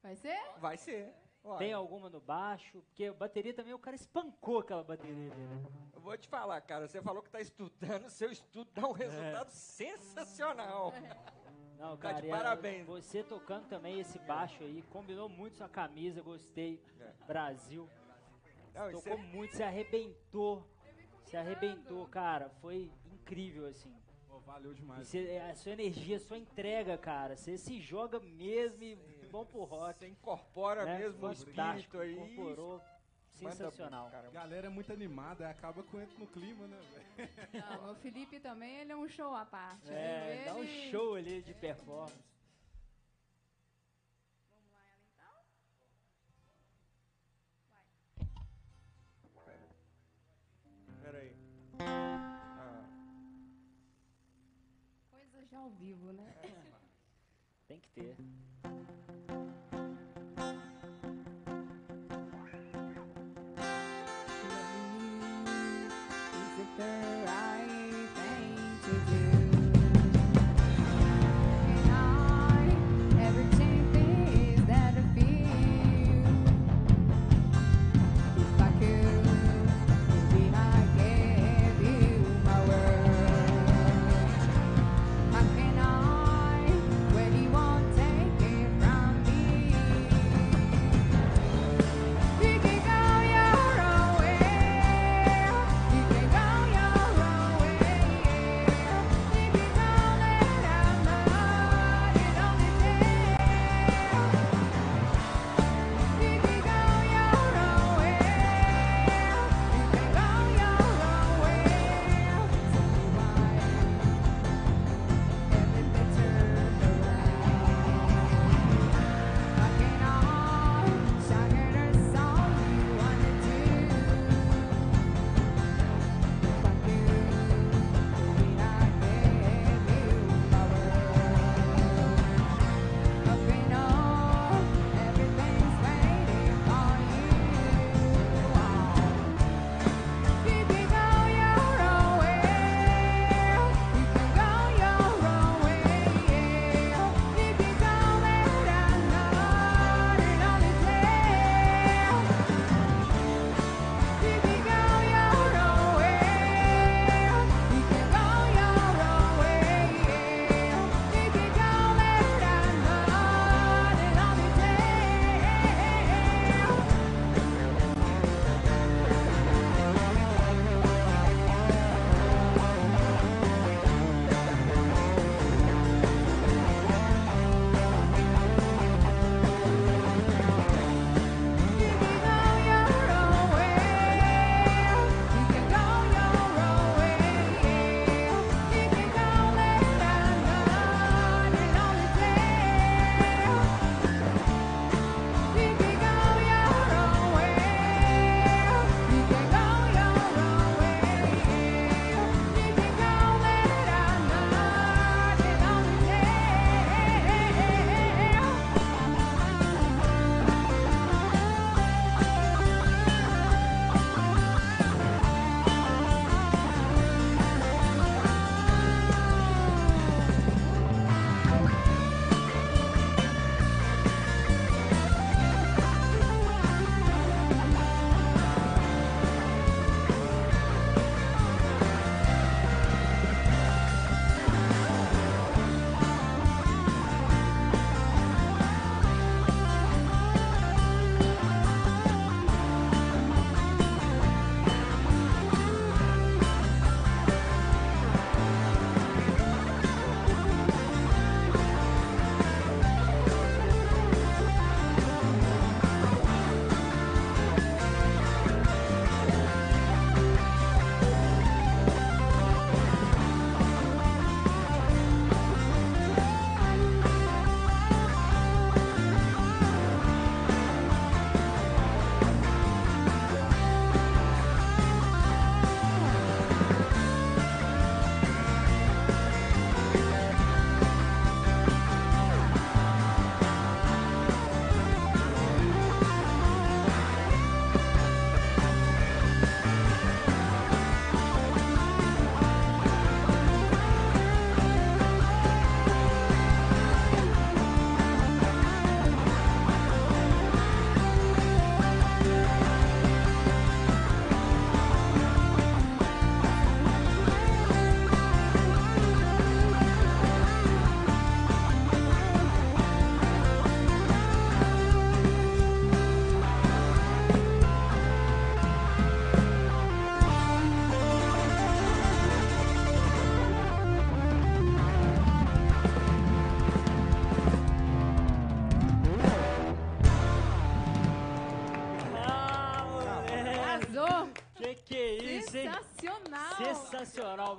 Vai ser? Vai ser. Uai. Tem alguma no baixo? Porque a bateria também, o cara espancou aquela bateria dele. né? Eu vou te falar, cara, você falou que tá estudando, seu estudo dá um resultado sensacional. Não, Tá cara, de a- parabéns. Você tocando também esse baixo aí, combinou muito sua camisa, gostei. É. Brasil. Não, Tocou você- muito, se arrebentou. Se arrebentou, cara. Foi incrível, assim. Pô, valeu demais. cê- a sua energia, a sua entrega, cara. Você se joga mesmo e bom pro rock. Você incorpora né? mesmo o Fantástico, espírito aí. Incorporou. Manda Sensacional. caramba. Galera é muito animada, acaba entro no clima, né? Não, o Felipe também, ele é um show à parte. É, viu? dá um Ele- show ali de performance. Vamos lá, ela então? Pera aí. Ah, Coisa já ao vivo, né? Tem que ter.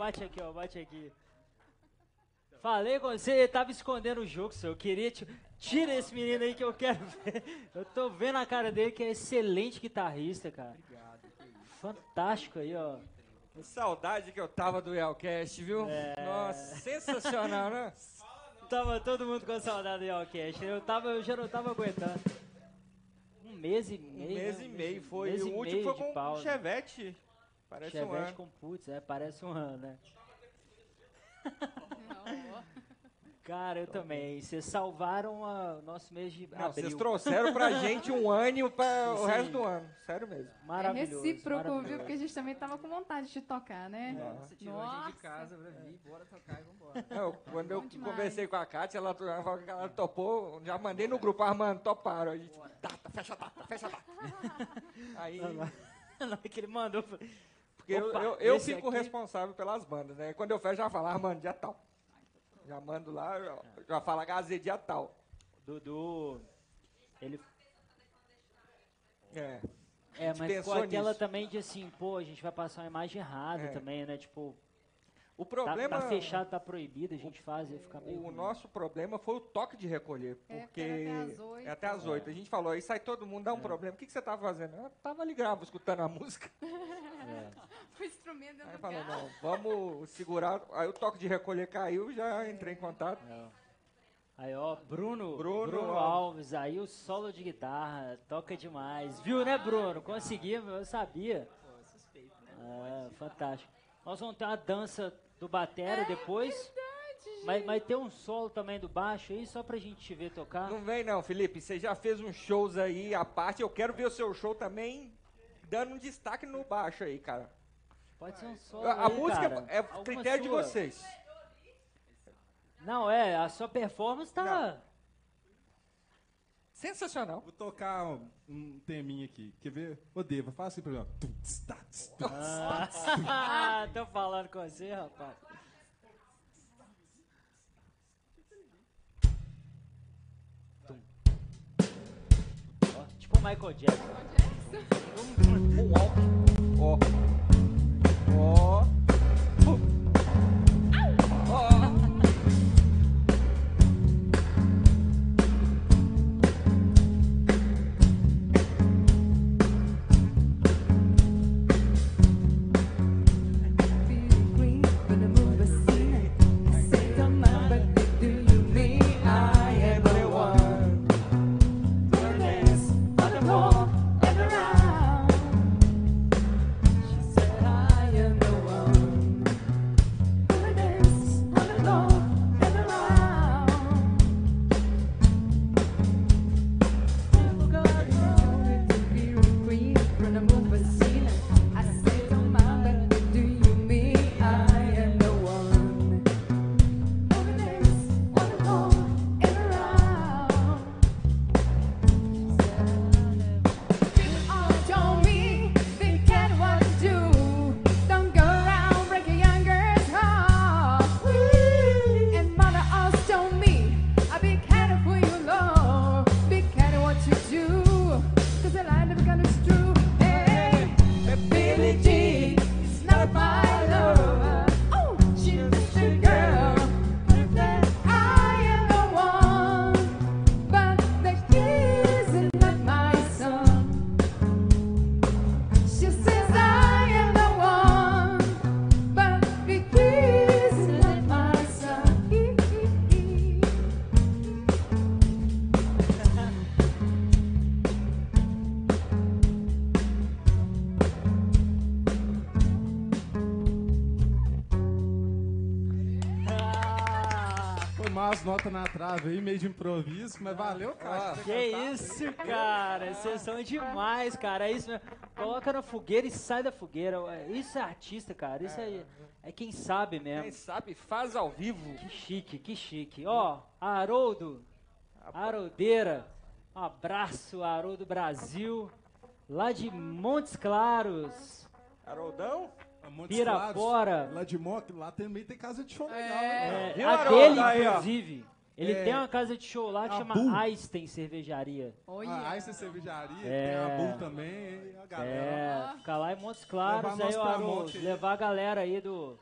Bate aqui, ó. Bate aqui. Falei com você, ele tava escondendo o jogo, senhor. Eu queria. Te... Tira esse menino aí que eu quero (laughs) ver. Eu tô vendo a cara dele que é excelente guitarrista, cara. Fantástico aí, ó. Que saudade que eu tava do Yelcast, viu? É. Nossa, sensacional, né? (laughs) Tava todo mundo com saudade do Yelcast. Eu, tava, eu já não tava aguentando. Um mês e Um meio. mês né? e meio foi. mês e o último foi com o pausa. Chevette. Parece um Chevette ano. com putz, é, parece um ano, né? Cara, eu também. Vocês salvaram o nosso mês de Não, abril. vocês trouxeram pra gente um (laughs) ânimo para o resto do ano. Sério mesmo. É Maravilhoso. recíproco, viu? Porque a gente também tava com vontade de tocar, né? Você tirou a gente de Nossa. casa pra vir, bora tocar e vambora. Não, quando eu demais. conversei com a Kátia, ela, ela falou que ela topou, já mandei no grupo, Armando, toparam. A gente, data, fecha a data, fecha a data. (laughs) Aí, Não, é que ele mandou. Porque eu, Opa, eu, eu esse fico aqui- responsável pelas bandas, né? Quando eu fecho, já falo, Armando, dia tal. Já mando lá, já, já fala Gazê, dia tal. Dudu. Ele. É. É, mas pensou aquela nisso. também de assim, pô, a gente vai passar uma imagem errada É. também, né? Tipo, O tá, problema... tá fechado, tá proibido, a gente faz e fica meio. O ruim. nosso problema foi o toque de recolher, É, porque era até às oito. é até às oito. A gente falou, aí sai todo mundo, dá É. um problema. O que, que você tava fazendo? Eu tava ali gravo, escutando a música. (laughs) O instrumento dentro Aí falou, não, vamos segurar. Aí o toque de recolher caiu, já entrei em contato. Aí, ó, Bruno, Bruno Bruno, Alves, aí o solo de guitarra, toca demais. Viu, né, Bruno? Conseguimos, eu sabia. Pô, suspeito, né? Ah, fantástico. Nós vamos ter uma dança do batera É depois. Mas, mas tem um solo também do baixo aí, só pra gente te ver tocar. Não vem não, Felipe. Você já fez uns shows aí à parte. Eu quero ver o seu show também dando um destaque no baixo aí, cara. Pode ser um solo. A, a aí, música cara. é Alguma critério de sua. vocês. Não, é, a sua performance tá. Sensacional. Vou tocar um, um teminha aqui. Quer ver? Ô, Deva, faz assim pra mim, tá, tss, tum. Ah, tô falando com você, rapaz. Ó, tipo o Michael Jackson. Ó. Ó. Ó. meio de improviso, mas valeu, cara. que isso, cara. Vocês são demais, cara. É isso mesmo. Coloca na fogueira e sai da fogueira. Isso é artista, cara. Isso é, é quem sabe Quem mesmo. sabe faz ao vivo. Que chique, que chique. Ó, Haroldo, Haroldeira. Um abraço, Haroldo Brasil. Lá de Montes Claros. Haroldão? Montes Pirapora. Claros, Lá de Moc, lá também tem casa de show legal. né? É, a dele, Aí, ó. inclusive. Ele É. tem uma casa de show lá que chama Bull. Einstein Cervejaria. Olha. A Ice Cervejaria, É. tem a Bull também, e a galera. É, ficar lá em Montes Claros, Levar aí, Haroldo, levar a galera aí do...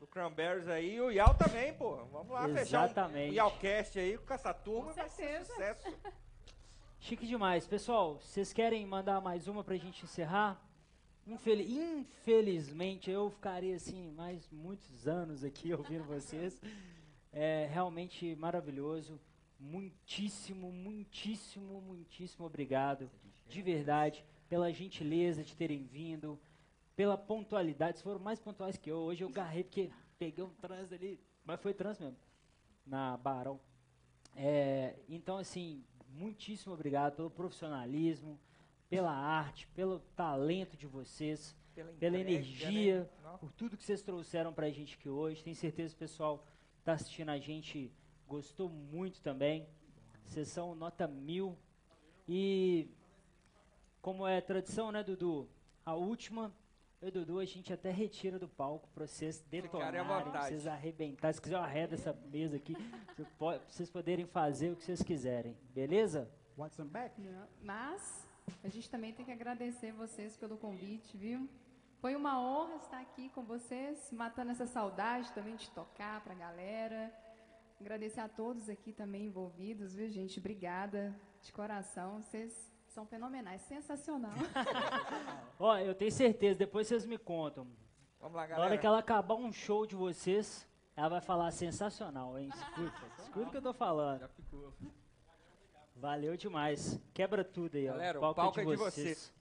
Do Cranberries aí e o Yal também, pô. Vamos lá fechar um Exatamente. Yalcast aí com essa turma. Com vai ser sucesso. Chique demais. Pessoal, vocês querem mandar mais uma pra gente encerrar? Infeli- Infelizmente, eu ficaria assim mais muitos anos aqui (laughs) ouvindo vocês. É realmente maravilhoso. Muitíssimo, muitíssimo, muitíssimo obrigado. De verdade, pela gentileza de terem vindo, pela pontualidade. Vocês foram mais pontuais que eu. Hoje eu garrei porque peguei um trânsito ali, mas foi trânsito mesmo, na Barão. É, então, assim, muitíssimo obrigado pelo profissionalismo, pela arte, pelo talento de vocês, Pela, pela entrega, energia, né? Por tudo que vocês trouxeram pra gente aqui hoje. Tenho certeza pessoal que tá assistindo a gente gostou muito também. Vocês são nota mil. E como é tradição, né, Dudu? A última, eu e Dudu, a gente até retira do palco pra vocês detonarem, pra vocês arrebentarem. Se quiser, eu arredo essa mesa aqui, pra vocês poderem fazer o que vocês quiserem. Beleza? What's back? Mas a gente também tem que agradecer vocês pelo convite, viu? Foi uma honra estar aqui com vocês, matando essa saudade também de tocar pra galera. Agradecer a todos aqui também envolvidos, viu, gente? Obrigada de coração. Vocês são fenomenais, sensacional. (laughs) Ó, eu tenho certeza, depois vocês me contam. Vamos lá, Na galera. hora que ela acabar um show de vocês, ela vai falar sensacional, hein? Escuta, (laughs) escuta o que eu tô falando. Já ficou. Valeu demais. Quebra tudo aí, ó. Galera, o palco, palco é de é de vocês.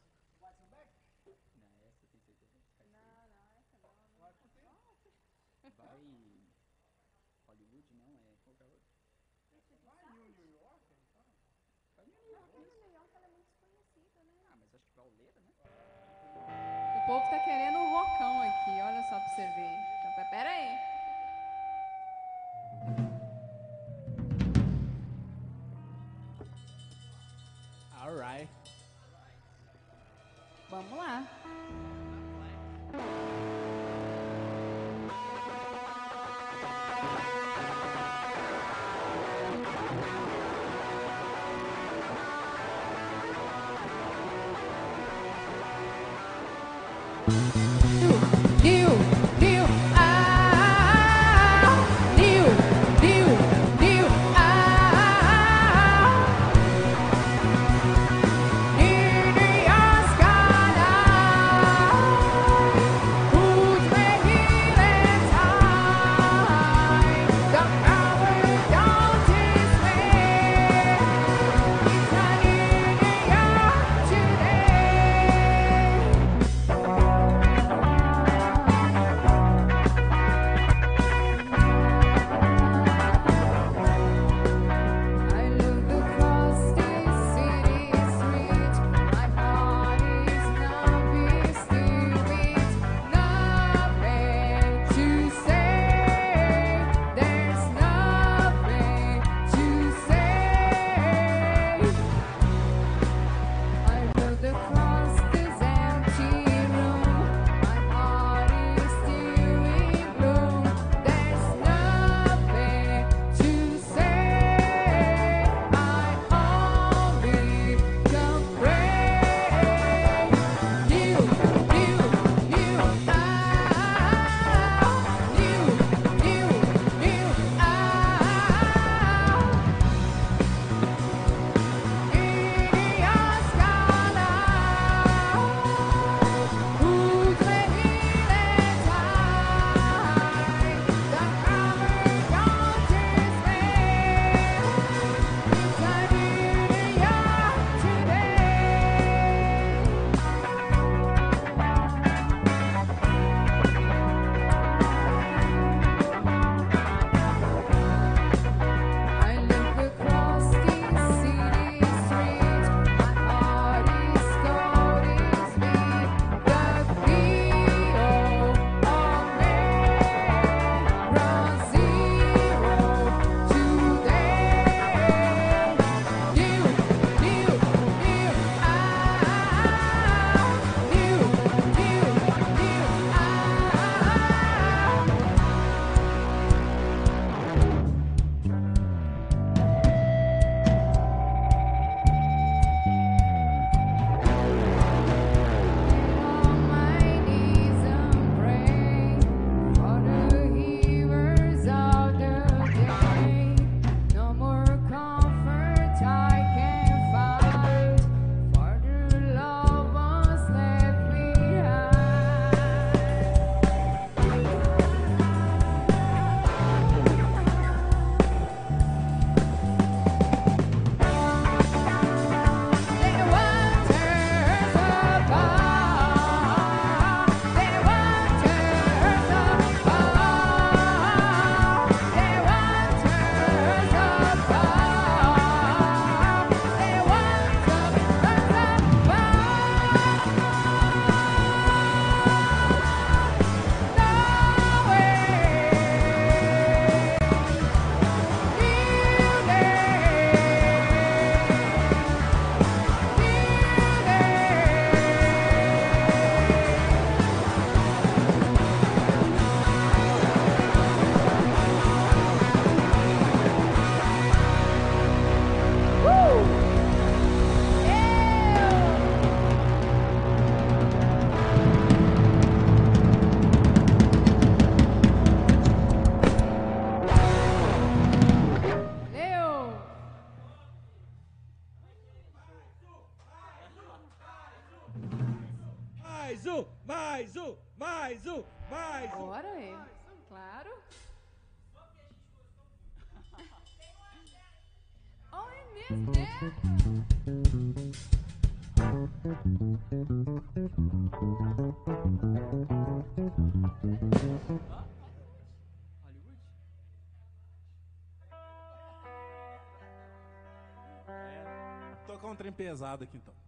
Pesado aqui então.